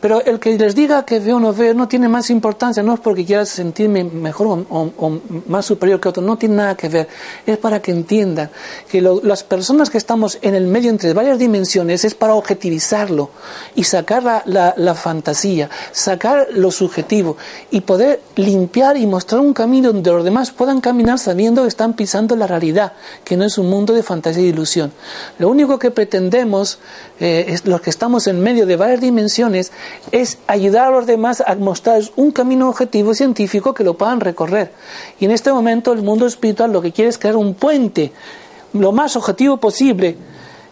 Pero el que les diga que veo o no veo no tiene más importancia, no es porque quiera sentirme mejor o, más superior que otro, no tiene nada que ver. Es para que entiendan que las personas que estamos en el medio entre varias dimensiones es para objetivizarlo y sacar la, la, la fantasía, sacar lo subjetivo y poder limpiar y mostrar un camino donde los demás puedan caminar sabiendo que están pisando la realidad, que no es un mundo de fantasía y ilusión. Lo único que pretendemos, eh, los que estamos en medio de varias dimensiones, es ayudar a los demás a mostrar un camino objetivo científico que lo puedan recorrer. Y en este momento el mundo espiritual lo que quiere es crear un puente lo más objetivo posible.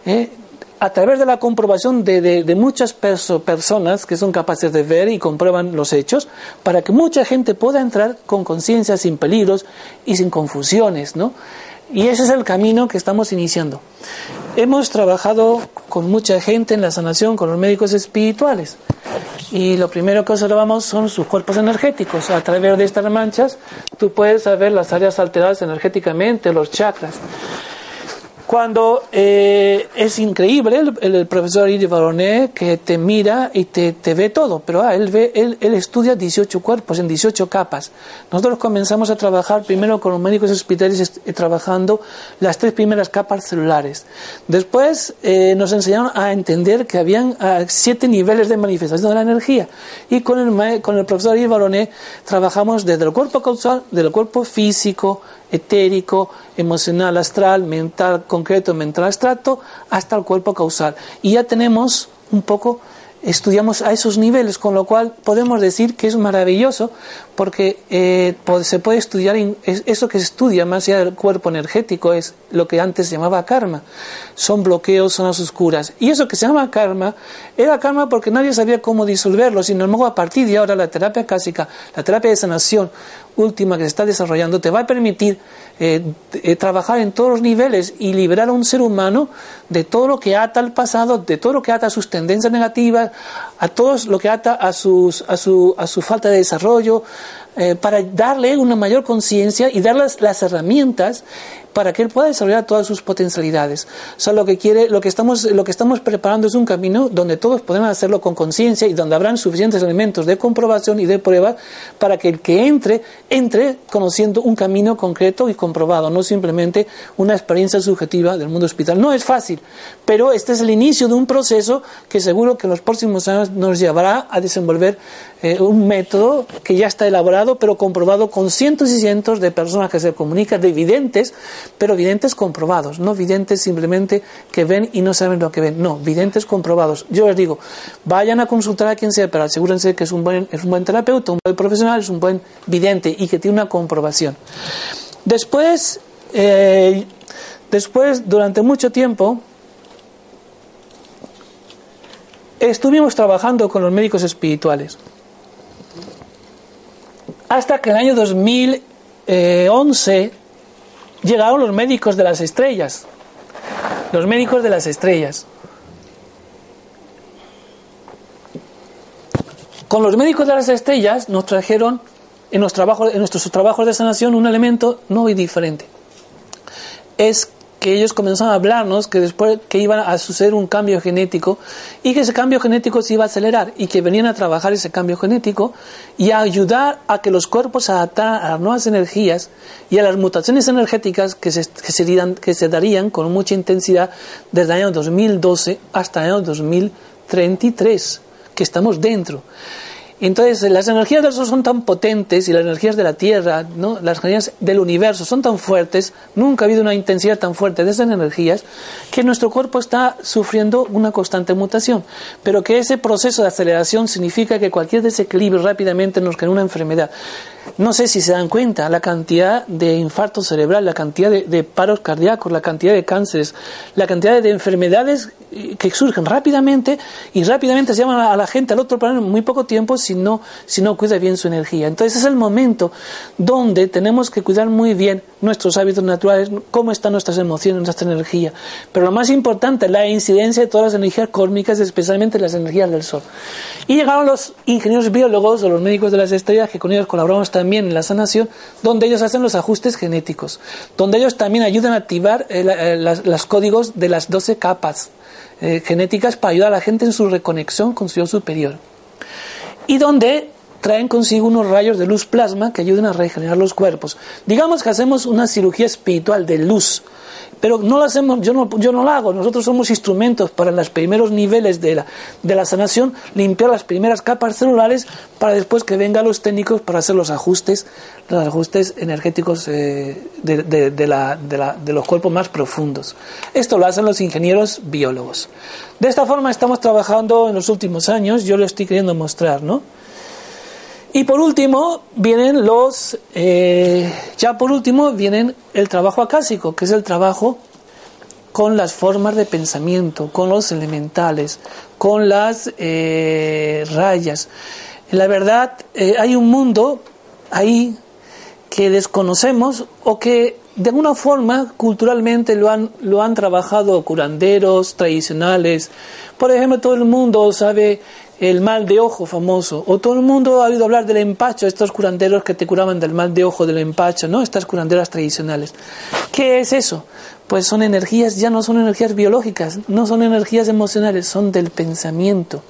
¿eh? A través de la comprobación de, muchas personas que son capaces de ver y comprueban los hechos, para que mucha gente pueda entrar con conciencia, sin peligros y sin confusiones, ¿no? Y ese es el camino que estamos iniciando. Hemos trabajado con mucha gente en la sanación, con los médicos espirituales. Y lo primero que observamos son sus cuerpos energéticos. A través de estas manchas, tú puedes saber las áreas alteradas energéticamente, los chakras cuando eh, es increíble el, profesor Iri Baronet que te mira y te, ve todo, pero ah, él, ve, él, él, estudia 18 cuerpos en 18 capas. Nosotros comenzamos a trabajar primero con los médicos hospitales eh, trabajando las tres primeras capas celulares. Después eh, nos enseñaron a entender que habían ah, siete niveles de manifestación de la energía y con el, con el profesor Iri Baronet trabajamos desde el cuerpo causal, del cuerpo físico, etérico, emocional, astral, mental, concreto, mental, abstracto, hasta el cuerpo causal. Y ya tenemos un poco, estudiamos a esos niveles, con lo cual podemos decir que es maravilloso porque eh, se puede estudiar, eso que se estudia más allá del cuerpo energético es lo que antes se llamaba karma. Son bloqueos, zonas oscuras. Y eso que se llama karma, era karma porque nadie sabía cómo disolverlo, sin embargo a partir de ahora la terapia clásica, la terapia de sanación, última que se está desarrollando te va a permitir eh, eh, trabajar en todos los niveles y liberar a un ser humano de todo lo que ata al pasado, de todo lo que ata a sus tendencias negativas, a todo lo que ata a, sus, a, su, a su falta de desarrollo, eh, para darle una mayor conciencia y darle las herramientas para que él pueda desarrollar todas sus potencialidades. O sea, lo que quiere, lo que estamos, lo que estamos preparando es un camino donde todos podemos hacerlo con conciencia y donde habrán suficientes elementos de comprobación y de prueba para que el que entre, entre conociendo un camino concreto y comprobado, no simplemente una experiencia subjetiva del mundo hospital. No es fácil, pero este es el inicio de un proceso que seguro que en los próximos años nos llevará a desenvolver eh, un método que ya está elaborado, pero comprobado con cientos y cientos de personas que se comunican, de videntes, pero videntes comprobados, no videntes simplemente que ven y no saben lo que ven, no, videntes comprobados. Yo les digo, vayan a consultar a quien sea, pero asegúrense que es un buen, es un buen terapeuta, un buen profesional, es un buen vidente y que tiene una comprobación. Después, eh, después, durante mucho tiempo, estuvimos trabajando con los médicos espirituales. Hasta que en el año 2011 llegaron los médicos de las estrellas. Los médicos de las estrellas. Con los médicos de las estrellas nos trajeron en, nuestros trabajos de sanación un elemento no muy diferente. Es que ellos comenzaron a hablarnos que después que iba a suceder un cambio genético y que ese cambio genético se iba a acelerar y que venían a trabajar ese cambio genético y a ayudar a que los cuerpos se adaptaran a las nuevas energías y a las mutaciones energéticas que se, que que se darían con mucha intensidad desde el año 2012 hasta el año 2033, que estamos dentro. Entonces, las energías del Sol son tan potentes y las energías de la Tierra, ¿no? las energías del universo son tan fuertes, nunca ha habido una intensidad tan fuerte de esas energías, que nuestro cuerpo está sufriendo una constante mutación. Pero que ese proceso de aceleración significa que cualquier desequilibrio rápidamente nos crea una enfermedad. No sé si se dan cuenta la cantidad de infarto cerebral, la cantidad de, paros cardíacos, la cantidad de cánceres, la cantidad de enfermedades eh, que surgen rápidamente y rápidamente se llaman a la gente al otro plano en muy poco tiempo si no, si no cuida bien su energía. Entonces es el momento donde tenemos que cuidar muy bien nuestros hábitos naturales, cómo están nuestras emociones, nuestra energía. Pero lo más importante es la incidencia de todas las energías cósmicas, especialmente las energías del Sol. Y llegaron los ingenieros biólogos o los médicos de las estrellas, que con ellos colaboramos también en la sanación, donde ellos hacen los ajustes genéticos, donde ellos también ayudan a activar eh, eh, los códigos de las 12 capas eh, genéticas para ayudar a la gente en su reconexión con su superior. Y donde traen consigo unos rayos de luz plasma que ayudan a regenerar los cuerpos. Digamos que hacemos una cirugía espiritual de luz, pero no lo hacemos, yo no, yo no lo hago, nosotros somos instrumentos para los primeros niveles de la, de la sanación limpiar las primeras capas celulares para después que vengan los técnicos para hacer los ajustes, los ajustes energéticos eh, de, de, de, la, de los cuerpos más profundos. Esto lo hacen los ingenieros biólogos. De esta forma estamos trabajando en los últimos años, yo lo estoy queriendo mostrar, ¿no? Y por último vienen los, eh, ya por último vienen el trabajo acásico, que es el trabajo con las formas de pensamiento, con los elementales, con las eh, rayas. La verdad, eh, hay un mundo ahí que desconocemos o que de alguna forma culturalmente lo han, lo han trabajado curanderos tradicionales. Por ejemplo, todo el mundo sabe el mal de ojo famoso, o todo el mundo ha oído hablar del empacho, estos curanderos que te curaban del mal de ojo, del empacho, ¿no? Estas curanderas tradicionales. ¿Qué es eso? Pues son energías, ya no son energías biológicas, no son energías emocionales, son del pensamiento.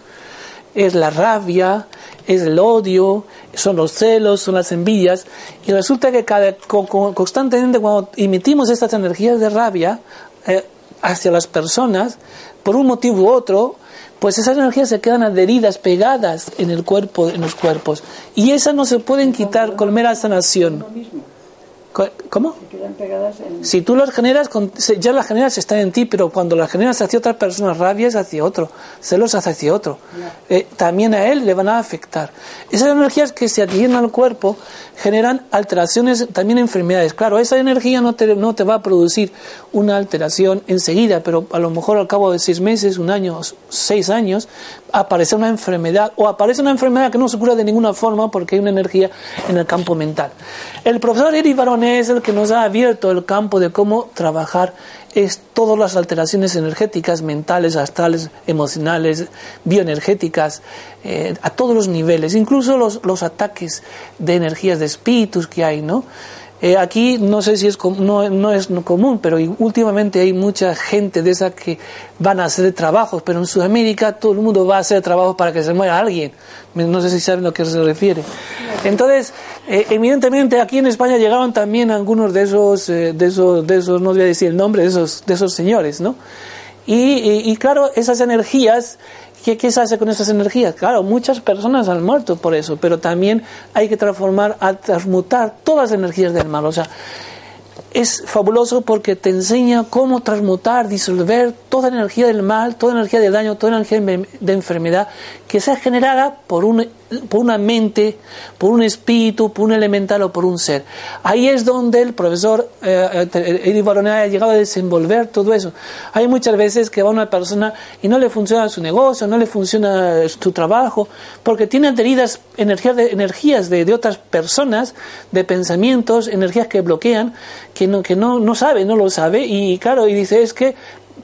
Es la rabia, es el odio, son los celos, son las envidias, y resulta que cada, constantemente cuando emitimos estas energías de rabia eh, hacia las personas, por un motivo u otro, pues esas energías se quedan adheridas, pegadas en el cuerpo, en los cuerpos. Y esas no se pueden quitar con mera sanación. ¿Cómo? Si tú las generas, ya las generas están en ti, pero cuando las generas hacia otra persona, rabias hacia otro, celos hacia otro, eh, también a él le van a afectar. Esas energías que se adhieren al cuerpo generan alteraciones, también enfermedades. Claro, esa energía no te, no te va a producir una alteración enseguida, pero a lo mejor al cabo de seis meses, un año, seis años, aparece una enfermedad o aparece una enfermedad que no se cura de ninguna forma porque hay una energía en el campo mental. El profesor Eri Barone es el que nos ha abierto el campo de cómo trabajar es todas las alteraciones energéticas, mentales, astrales, emocionales, bioenergéticas, eh, a todos los niveles, incluso los, los ataques de energías de espíritus que hay, ¿no? Eh, aquí no sé si es no, no es común, pero últimamente hay mucha gente de esa que van a hacer trabajos, pero en Sudamérica todo el mundo va a hacer trabajos para que se muera alguien. No sé si saben a qué se refiere. Entonces, eh, evidentemente aquí en España llegaron también algunos de esos, eh, de esos, de esos, no voy a decir el nombre de esos, de esos señores, ¿no? y, y claro, esas energías ¿Qué, ¿Qué, se hace con esas energías? Claro, muchas personas han muerto por eso, pero también hay que transformar, a transmutar todas las energías del mal. O sea, es fabuloso porque te enseña cómo transmutar, disolver toda energía del mal, toda energía de daño, toda energía de enfermedad que sea generada por, un, por una mente, por un espíritu, por un elemental o por un ser. Ahí es donde el profesor eh, eh Eddie ha llegado a desenvolver todo eso. Hay muchas veces que va una persona y no le funciona su negocio, no le funciona su trabajo, porque tiene adheridas energías de, energías de, de otras personas, de pensamientos, energías que bloquean, que no, que no, no sabe, no lo sabe, y claro, y dice, es que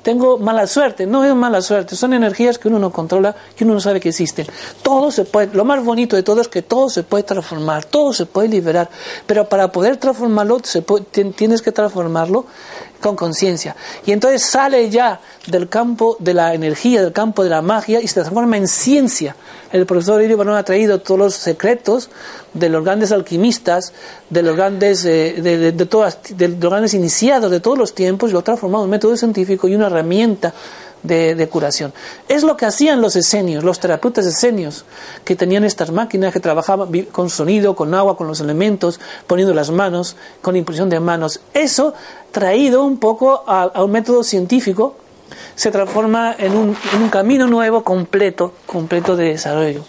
tengo mala suerte. No es mala suerte, son energías que uno no controla, que uno no sabe que existen. Todo se puede, lo más bonito de todo es que todo se puede transformar, todo se puede liberar, pero para poder transformarlo se tienes que transformarlo con conciencia. Y entonces sale ya del campo de la energía, del campo de la magia y se transforma en ciencia. El profesor Irio ha traído todos los secretos de los grandes alquimistas, de los grandes, eh, de, de, todas, de los grandes iniciados de todos los tiempos y lo ha transformado en un método científico y una herramienta de, curación. Es lo que hacían los esenios, los terapeutas esenios, que tenían estas máquinas que trabajaban con sonido, con agua, con los elementos, poniendo las manos, con impresión de manos. Eso, traído un poco a, un método científico, se transforma en un, camino nuevo, completo, completo de desarrollo.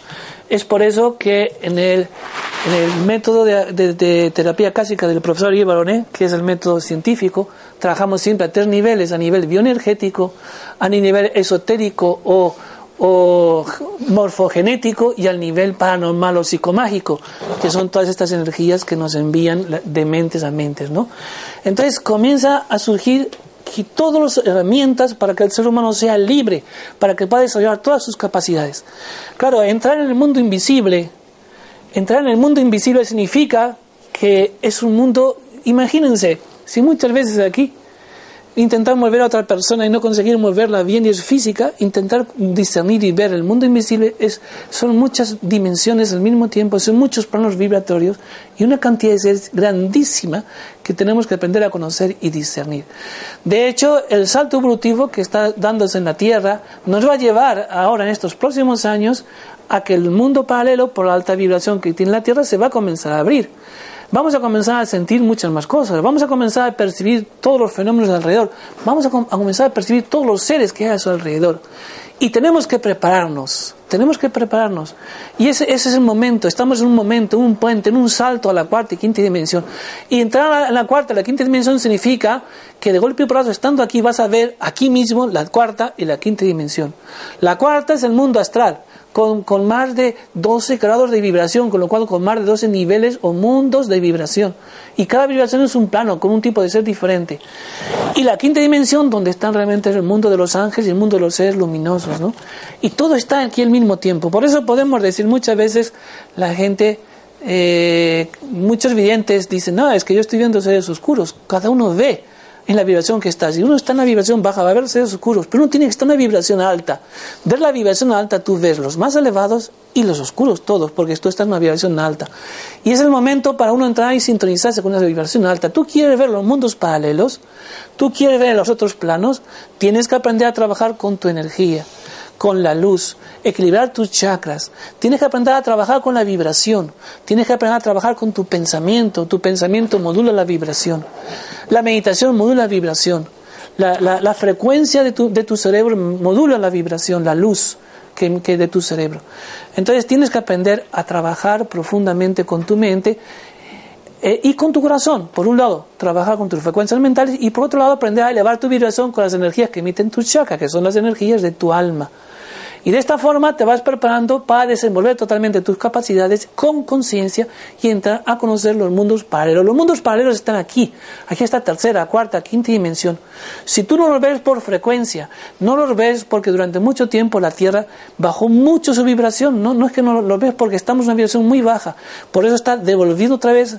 Es por eso que en el, en el método de, terapia clásica del profesor Ibarone, que es el método científico, trabajamos siempre a tres niveles, a nivel bioenergético, a nivel esotérico o, o morfogenético y al nivel paranormal o psicomágico, que son todas estas energías que nos envían de mentes a mentes, ¿no? Entonces comienza a surgir todas las herramientas para que el ser humano sea libre, para que pueda desarrollar todas sus capacidades. Claro, entrar en el mundo invisible, entrar en el mundo invisible significa que es un mundo, imagínense, si muchas veces aquí intentar mover a otra persona y no conseguir moverla bien y es física, intentar discernir y ver el mundo invisible es, son muchas dimensiones al mismo tiempo, son muchos planos vibratorios y una cantidad de seres grandísima que tenemos que aprender a conocer y discernir. De hecho, el salto evolutivo que está dándose en la Tierra nos va a llevar ahora en estos próximos años a que el mundo paralelo, por la alta vibración que tiene la Tierra, se va a comenzar a abrir vamos a comenzar a sentir muchas más cosas, vamos a comenzar a percibir todos los fenómenos de alrededor, vamos a, comenzar a percibir todos los seres que hay a su alrededor. Y tenemos que prepararnos, tenemos que prepararnos. Y ese, es el momento, estamos en un momento, en un puente, en un salto a la cuarta y quinta dimensión. Y entrar a la, cuarta y la quinta dimensión significa que de golpe y porrazo, estando aquí, vas a ver aquí mismo la cuarta y la quinta dimensión. La cuarta es el mundo astral con, más de 12 grados de vibración, con lo cual con más de 12 niveles o mundos de vibración. Y cada vibración es un plano, con un tipo de ser diferente. Y la quinta dimensión, donde están realmente el mundo de los ángeles y el mundo de los seres luminosos, ¿no? Y todo está aquí al mismo tiempo. Por eso podemos decir muchas veces la gente, eh, muchos videntes dicen, no, es que yo estoy viendo seres oscuros. Cada uno ve en la vibración que está. Si uno está en una vibración baja, va a haber seres oscuros, pero uno tiene que estar en una vibración alta. De la vibración alta tú ves los más elevados y los oscuros todos, porque tú estás en una vibración alta. Y es el momento para uno entrar y sintonizarse con esa vibración alta. Tú quieres ver los mundos paralelos, tú quieres ver los otros planos, tienes que aprender a trabajar con tu energía con la luz, equilibrar tus chakras. Tienes que aprender a trabajar con la vibración. Tienes que aprender a trabajar con tu pensamiento. Tu pensamiento modula la vibración. La meditación modula la vibración. La, frecuencia de tu, de tu, cerebro modula la vibración, la luz que, de tu cerebro. Entonces tienes que aprender a trabajar profundamente con tu mente eh, y con tu corazón. Por un lado, trabajar con tus frecuencias mentales y por otro lado, aprender a elevar tu vibración con las energías que emiten tus chakras, que son las energías de tu alma. Y de esta forma te vas preparando para desenvolver totalmente tus capacidades con conciencia y entrar a conocer los mundos paralelos. Los mundos paralelos están aquí, aquí está tercera, cuarta, quinta dimensión. Si tú no los ves por frecuencia, no los ves porque durante mucho tiempo la Tierra bajó mucho su vibración, no, no es que no los ves porque estamos en una vibración muy baja, por eso está devolviendo otra vez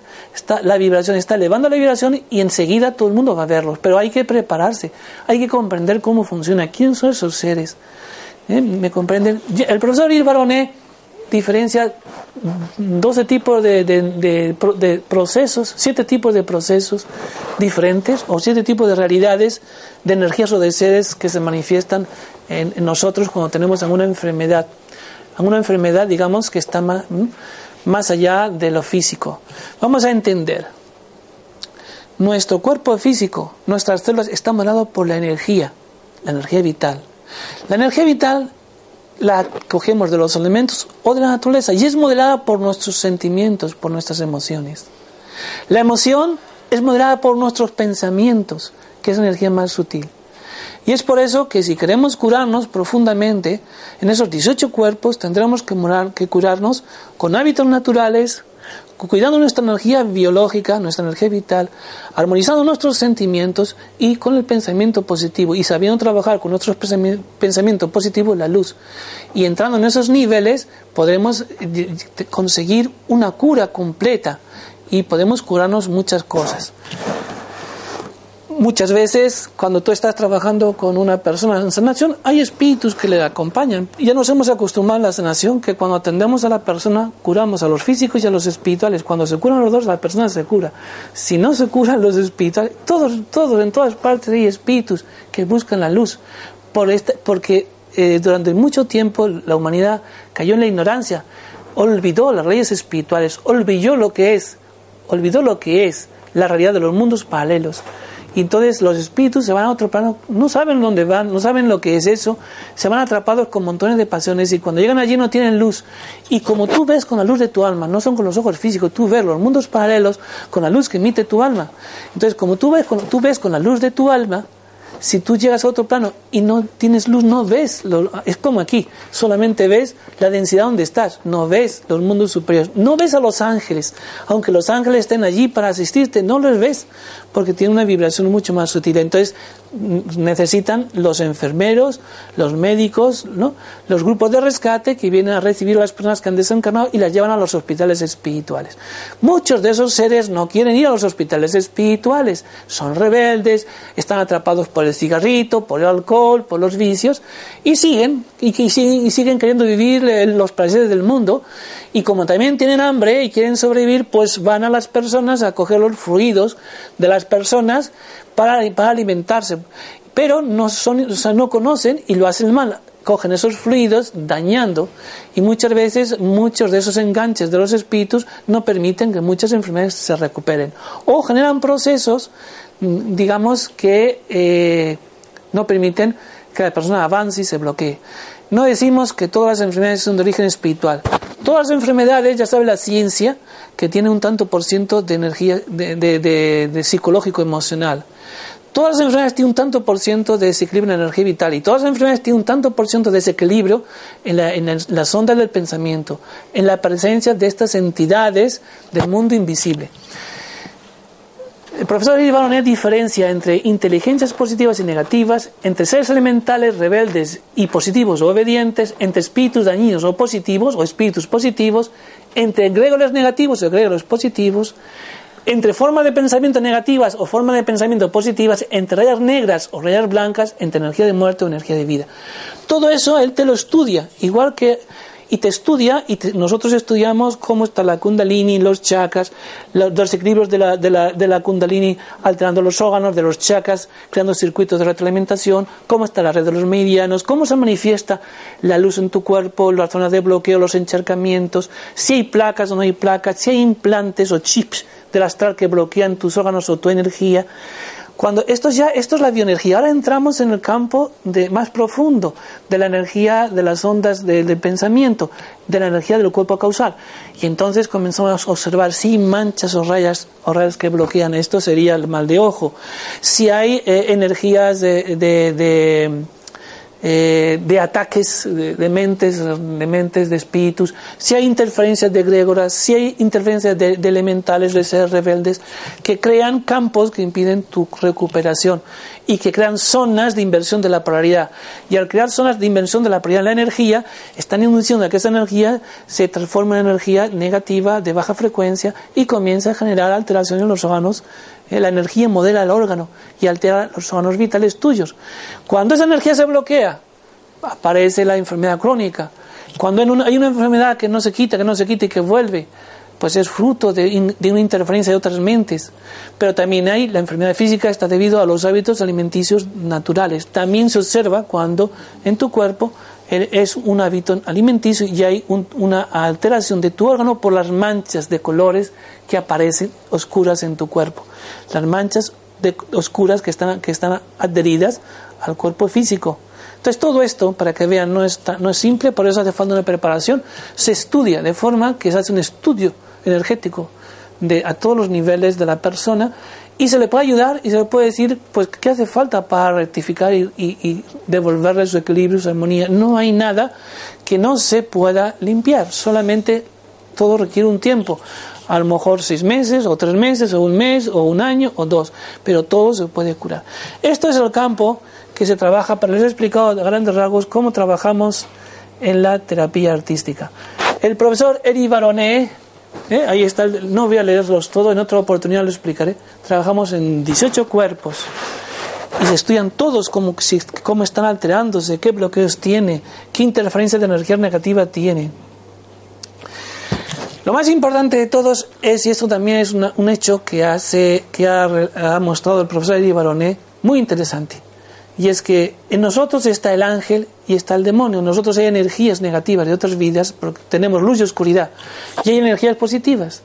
la vibración, está elevando la vibración y enseguida todo el mundo va a verlos. Pero hay que prepararse, hay que comprender cómo funciona, quién son esos seres. ¿Eh? ¿Me comprenden? El profesor Irbaroné diferencia 12 tipos de, procesos, 7 tipos de procesos diferentes o 7 tipos de realidades de energías o de seres que se manifiestan en, nosotros cuando tenemos alguna enfermedad. Alguna enfermedad, digamos, que está más, más allá de lo físico. Vamos a entender. Nuestro cuerpo físico, nuestras células, están modelado por la energía, la energía vital. La energía vital la cogemos de los elementos o de la naturaleza y es modelada por nuestros sentimientos, por nuestras emociones. La emoción es modelada por nuestros pensamientos, que es energía más sutil. Y es por eso que si queremos curarnos profundamente en esos 18 cuerpos, tendremos que curarnos con hábitos naturales, cuidando nuestra energía biológica, nuestra energía vital, armonizando nuestros sentimientos y con el pensamiento positivo y sabiendo trabajar con nuestros pensamientos positivos, la luz. Y entrando en esos niveles podremos eh, conseguir una cura completa y podemos curarnos muchas cosas muchas veces cuando tú estás trabajando con una persona en sanación, hay espíritus que le acompañan. Ya nos hemos acostumbrado en la sanación que cuando atendemos a la persona, curamos a los físicos y a los espirituales. Cuando se curan los dos, la persona se cura. Si no se curan los espirituales, todos, todos, en todas partes hay espíritus que buscan la luz. Por este, porque eh, durante mucho tiempo la humanidad cayó en la ignorancia, olvidó las leyes espirituales, olvidó lo que es, olvidó lo que es la realidad de los mundos paralelos. Y entonces los espíritus se van a otro plano, no saben dónde van, no saben lo que es eso, se van atrapados con montones de pasiones y cuando llegan allí no tienen luz. Y como tú ves con la luz de tu alma, no son con los ojos físicos, tú ves los mundos paralelos con la luz que emite tu alma. Entonces, como tú ves, tú ves con la luz de tu alma, si tú llegas a otro plano y no tienes luz, no ves, es como aquí, solamente ves la densidad donde estás, no ves los mundos superiores, no ves a los ángeles, aunque los ángeles estén allí para asistirte, no los ves, porque tienen una vibración mucho más sutil. Entonces necesitan los enfermeros, los médicos, ¿no? los grupos de rescate que vienen a recibir a las personas que han desencarnado y las llevan a los hospitales espirituales. Muchos de esos seres no quieren ir a los hospitales espirituales, son rebeldes, están atrapados por el cigarrito, por el alcohol, por los vicios y siguen y, siguen, y siguen queriendo vivir los placeres del mundo. Y como también tienen hambre y quieren sobrevivir, pues van a las personas a coger los fluidos de las personas para, para alimentarse. Pero no, son, no conocen y lo hacen mal. Cogen esos fluidos dañando. Y muchas veces muchos de esos enganches de los espíritus no permiten que muchas enfermedades se recuperen. O generan procesos digamos que eh, no permiten que la persona avance y se bloquee. No decimos que todas las enfermedades son de origen espiritual. Todas las enfermedades ya sabe la ciencia que tiene un tanto por ciento de energía de, de psicológico emocional. Todas las enfermedades tienen un tanto por ciento de desequilibrio en la energía vital y todas las enfermedades tienen un tanto por ciento de desequilibrio en la, en las ondas del pensamiento, en la presencia de estas entidades del mundo invisible. El profesor Ivaronet diferencia entre inteligencias positivas y negativas, entre seres elementales rebeldes y positivos o obedientes, entre espíritus dañinos o positivos o espíritus positivos, entre egregores negativos o egregores positivos, entre formas de pensamiento negativas o formas de pensamiento positivas, entre rayas negras o rayas blancas, entre energía de muerte o energía de vida. Todo eso él te lo estudia, igual que y te estudia y nosotros estudiamos cómo está la kundalini, los chakras, los, equilibrios de la, de, la, de la, kundalini alterando los órganos de los chakras, creando circuitos de retroalimentación, cómo está la red de los meridianos, cómo se manifiesta la luz en tu cuerpo, las zonas de bloqueo, los encharcamientos, si hay placas o no hay placas, si hay implantes o chips del astral que bloquean tus órganos o tu energía. Cuando esto ya, esto es la bioenergía. Ahora entramos en el campo de, más profundo de la energía de las ondas del pensamiento, de la energía del cuerpo causal. Y entonces comenzamos a observar si manchas o rayas o rayas que bloquean. Esto sería el mal de ojo. Si hay eh, energías de eh, de ataques de, mentes, de mentes, de espíritus, si hay interferencias de egregoras, si hay interferencias de, elementales, de seres rebeldes, que crean campos que impiden tu recuperación y que crean zonas de inversión de la polaridad. Y al crear zonas de inversión de la polaridad en la energía, están induciendo a que esa energía se transforme en energía negativa, de baja frecuencia, y comienza a generar alteraciones en los órganos la energía modela el órgano y altera los órganos vitales tuyos. Cuando esa energía se bloquea, aparece la enfermedad crónica. Cuando hay una enfermedad que no se quita, que no se quita y que vuelve, pues es fruto de, una interferencia de otras mentes. Pero también hay, la enfermedad física está debido a los hábitos alimenticios naturales. También se observa cuando en tu cuerpo es un hábito alimenticio y hay una alteración de tu órgano por las manchas de colores que aparecen oscuras en tu cuerpo. Las manchas de, oscuras que están, adheridas al cuerpo físico. Entonces todo esto, para que vean, no es, no es simple, por eso hace falta una preparación. Se estudia de forma que se hace un estudio energético de, a todos los niveles de la persona y se le puede ayudar y se le puede decir pues qué hace falta para rectificar y, y, devolverle su equilibrio, su armonía. No hay nada que no se pueda limpiar, solamente todo requiere un tiempo. A lo mejor seis meses, o tres meses, o un mes, o un año, o dos, pero todo se puede curar. Esto es el campo que se trabaja, para les he explicado a grandes rasgos cómo trabajamos en la terapia artística. El profesor Eri Baroné ¿Eh? Ahí está, no voy a leerlos todos, en otra oportunidad lo explicaré. Trabajamos en 18 cuerpos y se estudian todos cómo, cómo están alterándose, qué bloqueos tiene, qué interferencia de energía negativa tiene. Lo más importante de todos es, y esto también es un hecho que, hace, que ha, mostrado el profesor Eddie Baronet, muy interesante. Y es que en nosotros está el ángel y está el demonio. En nosotros hay energías negativas de otras vidas, porque tenemos luz y oscuridad. Y hay energías positivas.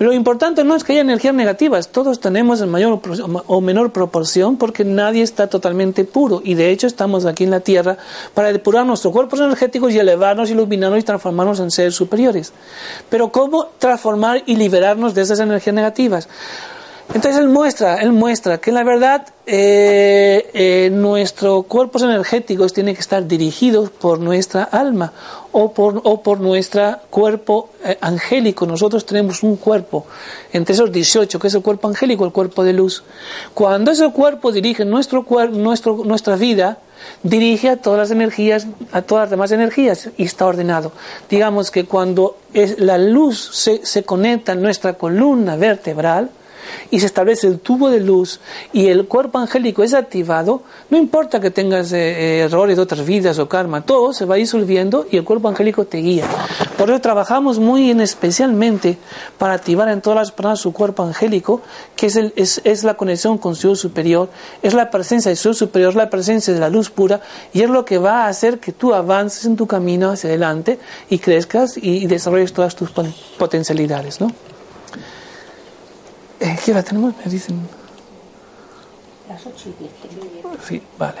Pero lo importante no es que haya energías negativas, todos tenemos en mayor o menor proporción porque nadie está totalmente puro y de hecho estamos aquí en la Tierra para depurar nuestros cuerpos energéticos y elevarnos, iluminarnos y transformarnos en seres superiores. Pero ¿cómo transformar y liberarnos de esas energías negativas? Entonces él muestra, él muestra que la verdad eh, eh, nuestros cuerpos energéticos tienen que estar dirigidos por nuestra alma o por, o por nuestro cuerpo eh, angélico. Nosotros tenemos un cuerpo entre esos 18, que es el cuerpo angélico, el cuerpo de luz. Cuando ese cuerpo dirige nuestro, nuestro, nuestra vida, dirige a todas las energías, a todas las demás energías y está ordenado. Digamos que cuando es, la luz se, se conecta en nuestra columna vertebral, y se establece el tubo de luz y el cuerpo angélico es activado, no importa que tengas eh, eh, errores de otras vidas o karma, todo se va disolviendo y el cuerpo angélico te guía. Por eso trabajamos muy en especialmente para activar en todas las personas su cuerpo angélico, que es, el, es, es la conexión con su superior, es la presencia de su superior, es la presencia de la luz pura y es lo que va a hacer que tú avances en tu camino hacia adelante y crezcas y, y desarrolles todas tus potencialidades, ¿no? Eh, ¿Qué hora tenemos? Me dicen. Las 8 y 10. Sí, vale.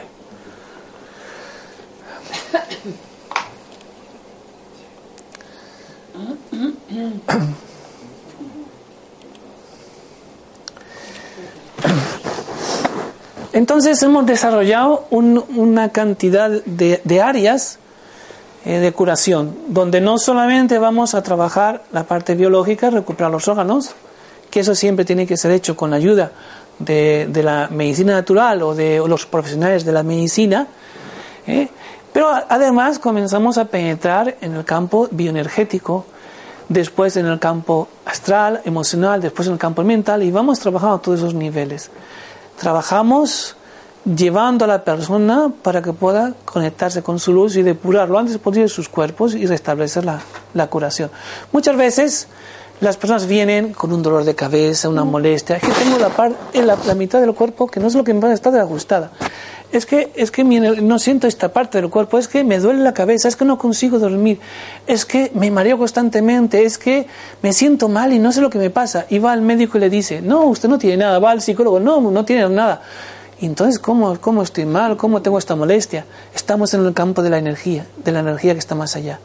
Entonces hemos desarrollado un, una cantidad de, de áreas eh, de curación, donde no solamente vamos a trabajar la parte biológica, recuperar los órganos, que eso siempre tiene que ser hecho con ayuda de, de la medicina natural o de los profesionales de la medicina, ¿eh? pero además comenzamos a penetrar en el campo bioenergético, después en el campo astral, emocional, después en el campo mental y vamos trabajando a todos esos niveles. Trabajamos llevando a la persona para que pueda conectarse con su luz y depurar lo antes posible sus cuerpos y restablecer la, la curación. Muchas veces las personas vienen con un dolor de cabeza, una molestia. Es que tengo la, parte, la, la, mitad del cuerpo que no es lo que me pasa, está desajustada. Es que, es que no siento esta parte del cuerpo, es que me duele la cabeza, es que no consigo dormir, es que me mareo constantemente, es que me siento mal y no sé lo que me pasa. Y va al médico y le dice, no, usted no tiene nada, va al psicólogo, no, no tiene nada. Entonces, ¿cómo, ¿cómo estoy mal? ¿Cómo tengo esta molestia? Estamos en el campo de la energía, de la energía que está más allá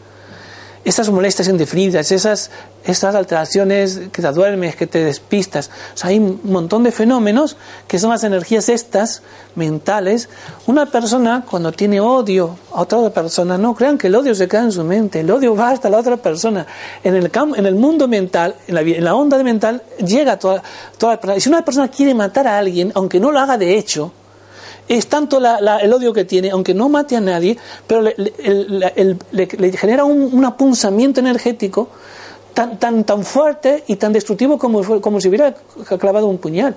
esas molestias indefinidas, esas, esas alteraciones que te duermes, que te despistas. Hay un montón de fenómenos que son las energías estas, mentales. Una persona, cuando tiene odio a otra persona, no crean que el odio se queda en su mente, el odio va hasta la otra persona. En el, en el mundo mental, en la, en la onda mental, llega toda, toda la Y si una persona quiere matar a alguien, aunque no lo haga de hecho, es tanto la, la, el odio que tiene, aunque no mate a nadie, pero le, genera un, un, apunzamiento energético tan, tan, tan fuerte y tan destructivo como, como si hubiera clavado un puñal.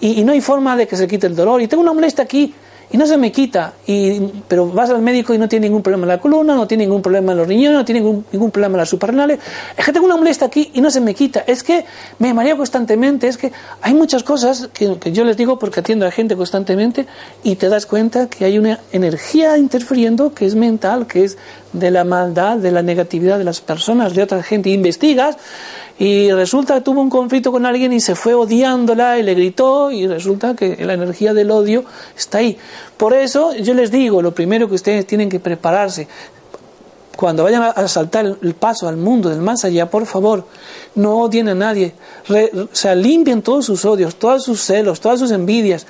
Y, y, no hay forma de que se quite el dolor. Y tengo una molestia aquí y no se me quita. Y, pero vas al médico y no tiene ningún problema en la columna, no tiene ningún problema en los riñones, no tiene ningún, ningún problema en las suprarrenales. Es que tengo una molestia aquí y no se me quita. Es que me mareo constantemente. Es que hay muchas cosas que, que yo les digo porque atiendo a gente constantemente y te das cuenta que hay una energía interfiriendo que es mental, que es de la maldad, de la negatividad de las personas, de otra gente. investigas y resulta que tuvo un conflicto con alguien y se fue odiándola y le gritó y resulta que la energía del odio está ahí. Por eso yo les digo, lo primero que ustedes tienen que prepararse, cuando vayan a saltar el paso al mundo del más allá, por favor, no odien a nadie, Re, o sea, limpien todos sus odios, todos sus celos, todas sus envidias,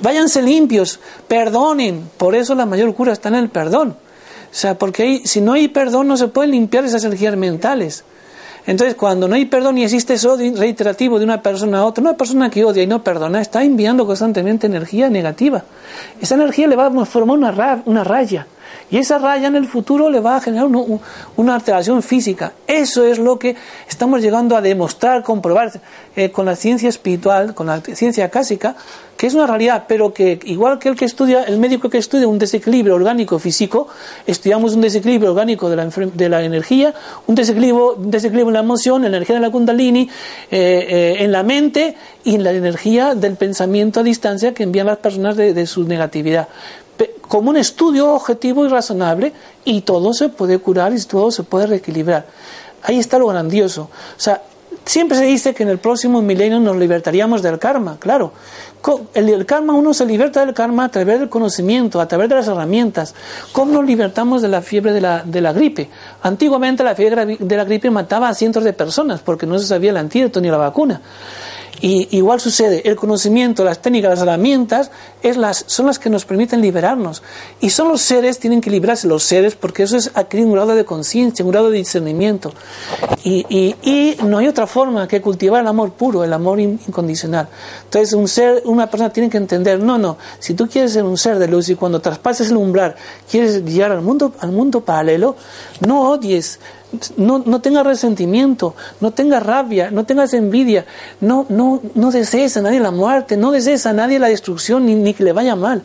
váyanse limpios, perdonen, por eso la mayor cura está en el perdón. O sea, porque si no hay perdón no se pueden limpiar esas energías mentales. Entonces, cuando no hay perdón y existe ese reiterativo de una persona a otra, una persona que odia y no perdona está enviando constantemente energía negativa. Esa energía le va a formar una, una raya. Y esa raya en el futuro le va a generar un, una alteración física. Eso es lo que estamos llegando a demostrar, comprobar eh, con la ciencia espiritual, con la ciencia clásica, que es una realidad, pero que igual que el que estudia, el médico que estudia un desequilibrio orgánico físico, estudiamos un desequilibrio orgánico de la, energía, un desequilibrio, un en la emoción, la energía de la kundalini, eh, eh, en la mente y en la energía del pensamiento a distancia que envían las personas de su negatividad como un estudio objetivo y razonable y todo se puede curar y todo se puede reequilibrar. Ahí está lo grandioso. O sea, siempre se dice que en el próximo milenio nos libertaríamos del karma, claro. El, karma, uno se liberta del karma a través del conocimiento, a través de las herramientas. ¿Cómo nos libertamos de la fiebre de la, de la gripe? Antiguamente la fiebre de la gripe mataba a cientos de personas porque no se sabía el antídoto ni la vacuna. Y igual sucede, el conocimiento, las técnicas, las herramientas es las, son las que nos permiten liberarnos. Y son los seres, tienen que librarse los seres, porque eso es adquirir un grado de conciencia, un grado de discernimiento. Y, y, y, no hay otra forma que cultivar el amor puro, el amor incondicional. Entonces, un ser, una persona tiene que entender, no, no, si tú quieres ser un ser de luz y cuando traspases el umbral quieres llegar al mundo, al mundo paralelo, no odies no, no tengas resentimiento, no tengas rabia, no tengas envidia, no, no, no desees a nadie la muerte, no desees a nadie la destrucción ni, ni que le vaya mal,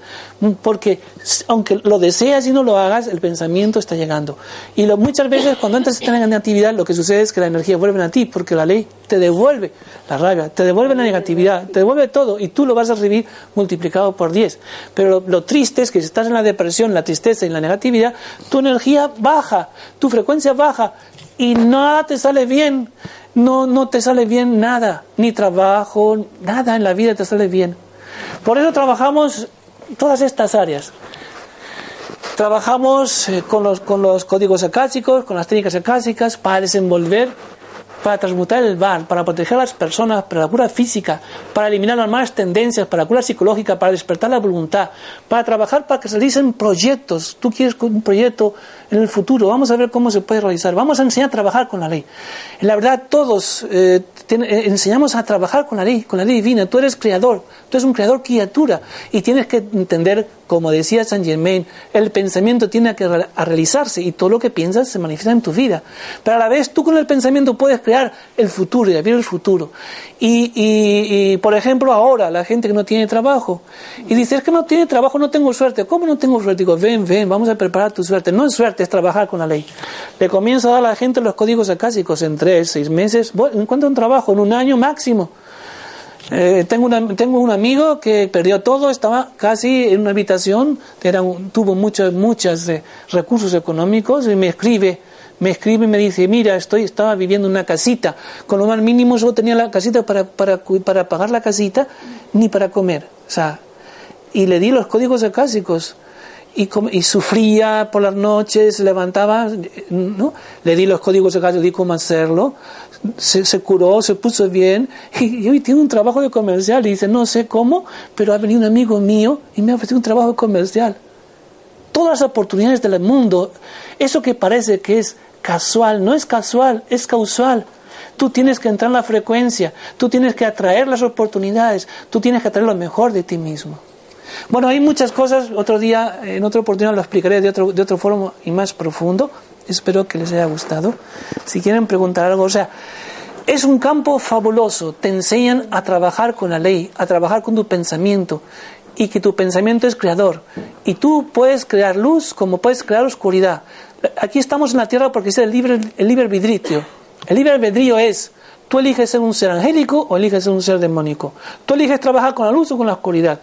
porque aunque lo deseas y no lo hagas, el pensamiento está llegando. Y lo, muchas veces cuando entras en la negatividad, lo que sucede es que la energía vuelve a ti, porque la ley te devuelve la rabia, te devuelve la negatividad, te devuelve todo y tú lo vas a recibir multiplicado por 10. Pero lo, lo triste es que si estás en la depresión, la tristeza y la negatividad, tu energía baja, tu frecuencia baja y nada te sale bien. No, no te sale bien nada, ni trabajo, nada en la vida te sale bien. Por eso trabajamos todas estas áreas. Trabajamos eh, con los, con los códigos acásicos, con las técnicas acásicas para desenvolver para transmutar el mal, para proteger a las personas, para la cura física, para eliminar las malas tendencias, para la cura psicológica, para despertar la voluntad, para trabajar para que se realicen proyectos. Tú quieres un proyecto en el futuro, vamos a ver cómo se puede realizar. Vamos a enseñar a trabajar con la ley. En la verdad, todos eh, eh, enseñamos a trabajar con la ley, con la ley divina. Tú eres creador, tú eres un creador criatura y tienes que entender, como decía Saint Germain, el pensamiento tiene que realizarse y todo lo que piensas se manifiesta en tu vida. Pero a la vez tú con el pensamiento puedes crear el futuro y vivir el futuro. Y, y, por ejemplo, ahora la gente que no tiene trabajo y dice, es que no tiene trabajo, no tengo suerte. ¿Cómo no tengo suerte? Digo, ven, ven, vamos a preparar tu suerte. No es suerte, es trabajar con la ley. Le comienzo a dar a la gente los códigos acásicos en tres, seis meses. ¿Cuánto un trabajo? En un año máximo. Eh, tengo, tengo un amigo que perdió todo, estaba casi en una habitación, era tuvo muchos muchos eh, recursos económicos y me escribe, me escribe y me dice, mira, estoy, estaba viviendo en una casita, con lo más mínimo solo tenía la casita para, para, para pagar la casita, ni para comer. O sea, y le di los códigos acásicos. Y, y, sufría por las noches, levantaba, ¿no? Le di los códigos acásicos, di cómo hacerlo, se, curó, se puso bien, y, hoy tiene un trabajo de comercial, y dice, no sé cómo, pero ha venido un amigo mío y me ha ofrecido un trabajo comercial. Todas las oportunidades del mundo, eso que parece que es casual, no es casual, es causal. Tú tienes que entrar en la frecuencia, tú tienes que atraer las oportunidades, tú tienes que atraer lo mejor de ti mismo. Bueno, hay muchas cosas, otro día, en otra oportunidad lo explicaré de otro, de otro foro y más profundo. Espero que les haya gustado. Si quieren preguntar algo, o sea, es un campo fabuloso. Te enseñan a trabajar con la ley, a trabajar con tu pensamiento y que tu pensamiento es creador. Y tú puedes crear luz como puedes crear oscuridad aquí estamos en la tierra porque es el libre, el libre albedrío. El libre albedrío es, tú eliges ser un ser angélico o eliges ser un ser demónico. Tú eliges trabajar con la luz o con la oscuridad.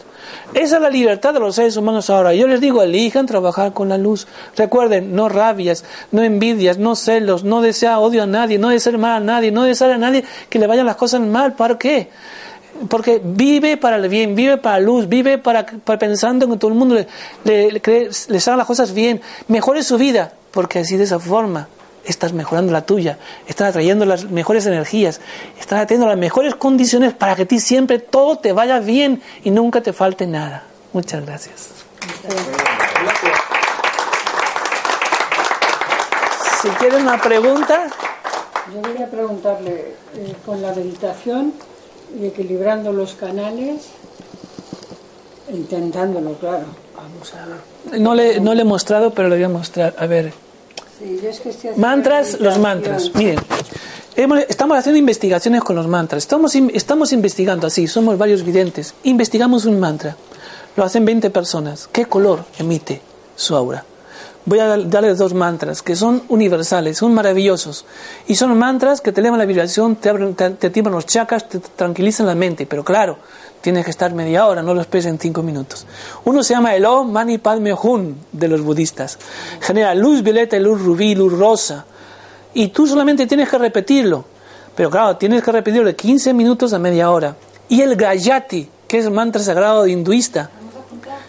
Esa es la libertad de los seres humanos ahora. Yo les digo, elijan trabajar con la luz. Recuerden, no rabias, no envidias, no celos, no desea odio a nadie, no desea mal a nadie, no desea a nadie que le vayan las cosas mal. ¿Para qué? porque vive para el bien, vive para la luz, vive para, pensando en que todo el mundo le, le, les haga las cosas bien, mejore su vida porque así de esa forma estás mejorando la tuya, estás atrayendo las mejores energías, estás teniendo las mejores condiciones para que a ti siempre todo te vaya bien y nunca te falte nada. Muchas gracias. Si quieren una pregunta. Yo quería preguntarle, eh, con la meditación y equilibrando los canales, intentándolo, claro. Vamos a ver. No le, no le he mostrado, pero le voy a mostrar. A ver mantras, los mantras. Miren, estamos haciendo investigaciones con los mantras. Estamos, estamos investigando así, somos varios videntes. Investigamos un mantra. Lo hacen 20 personas. ¿Qué color emite su aura? Voy a darles dos mantras que son universales, son maravillosos. Y son mantras que te elevan la vibración, te, abren, te, te los chakras, te tranquilizan la mente. Pero claro, tienes que estar media hora, no lo esperes en cinco minutos. Uno se llama el Om Mani Padme Hum de los budistas. Genera luz violeta, luz rubí, luz rosa. Y tú solamente tienes que repetirlo. Pero claro, tienes que repetirlo de 15 minutos a media hora. Y el Gayati, que es el mantra sagrado hinduista.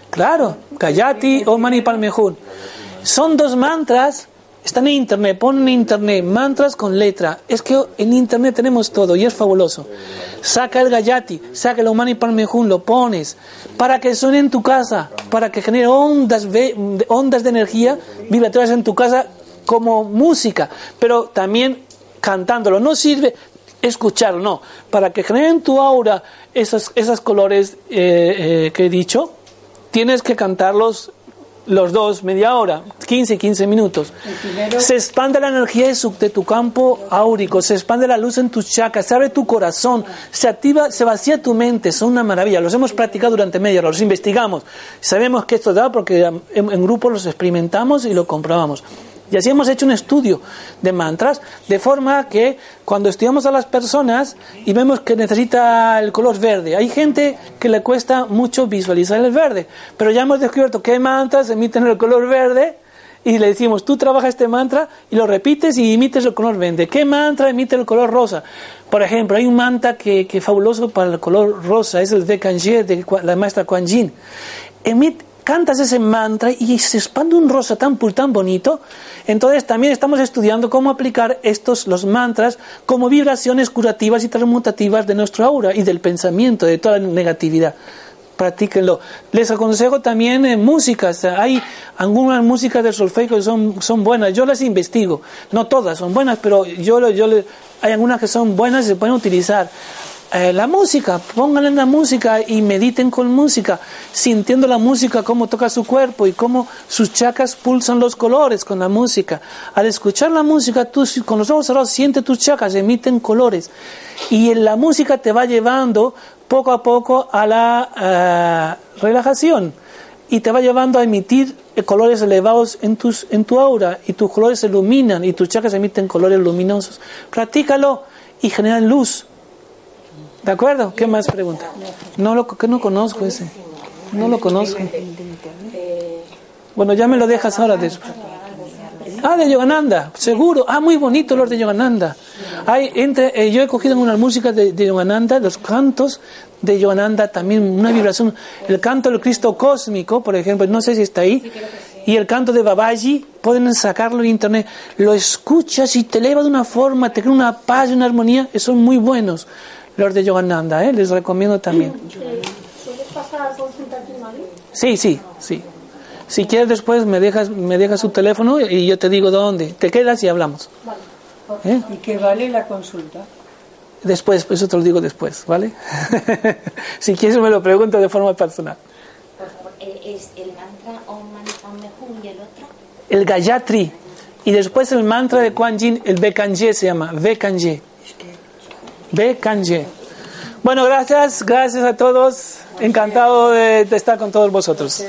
Claro, Gayati, Om Mani Padme Hum. Son dos mantras Están en internet, ponen en internet mantras con letra. Es que en internet tenemos todo y es fabuloso. Saca el gayati, saca el Omani Parmejun, lo pones para que suene en tu casa, para que genere ondas, ondas de energía vibratorias en tu casa como música, pero también cantándolo. No sirve escucharlo, no. Para que generen tu aura esos, esos colores eh, eh, que he dicho, tienes que cantarlos los dos, media hora, 15, 15 minutos. Se expande la energía de, tu campo áurico, se expande la luz en tus chakras, se abre tu corazón, se activa, se vacía tu mente, son una maravilla. Los hemos practicado durante media hora, los investigamos. Sabemos que esto da porque en, en grupo los experimentamos y lo comprobamos. Y así hemos hecho un estudio de mantras, de forma que cuando estudiamos a las personas y vemos que necesita el color verde, hay gente que le cuesta mucho visualizar el verde, pero ya hemos descubierto qué mantras emiten el color verde y le decimos, tú trabajas este mantra y lo repites y imites el color verde. ¿Qué mantra emite el color rosa? Por ejemplo, hay un mantra que, es fabuloso para el color rosa, es el de Kanji, de la maestra Kuan. Emite, cantas ese mantra y se expande un rosa tan puro, tan bonito. Entonces también estamos estudiando cómo aplicar estos, los mantras, como vibraciones curativas y transmutativas de nuestro aura y del pensamiento, de toda la negatividad. Practíquenlo. Les aconsejo también en músicas. Hay algunas músicas del solfeo que son, son buenas. Yo las investigo. No todas son buenas, pero yo, yo hay algunas que son buenas y se pueden utilizar. Eh, la música, pónganle la música y mediten con música, sintiendo la música, cómo toca su cuerpo y cómo sus chakras pulsan los colores con la música. Al escuchar la música, tú con los ojos cerrados sientes tus chakras, emiten colores. Y la música te va llevando poco a poco a la eh, relajación y te va llevando a emitir colores elevados en, tus, en tu aura y tus colores se iluminan y tus chakras emiten colores luminosos. Practícalo y generan luz. ¿De acuerdo? ¿Qué más pregunta? No lo que no conozco ese. No lo conozco. Bueno, ya me lo dejas ahora después. Ah, de Yogananda, seguro. Ah, muy bonito los de Yogananda. Hay entre, eh, yo he cogido en unas músicas de, de, Yogananda, los cantos de Yogananda, también una vibración. El canto del Cristo cósmico, por ejemplo, no sé si está ahí. Y el canto de Babaji, pueden sacarlo en internet. Lo escuchas y te eleva de una forma, te crea una paz y una armonía, son muy buenos los de Yogananda, ¿eh? les recomiendo también. ¿Puedes pasar consulta aquí Sí, sí, sí. Si quieres después me dejas, me dejas su teléfono y yo te digo dónde. Te quedas y hablamos. Vale. ¿Eh? ¿Y qué vale la consulta? Después, eso te lo digo después, ¿vale? si quieres me lo pregunto de forma personal. Por favor, eh, ¿es el mantra Om Mani y el otro? El Gayatri. Y después el mantra de Kuan Yin, el Bekanje se llama, Bekanje. B. Kanje. Bueno, gracias, gracias a todos. Encantado de, de estar con todos vosotros.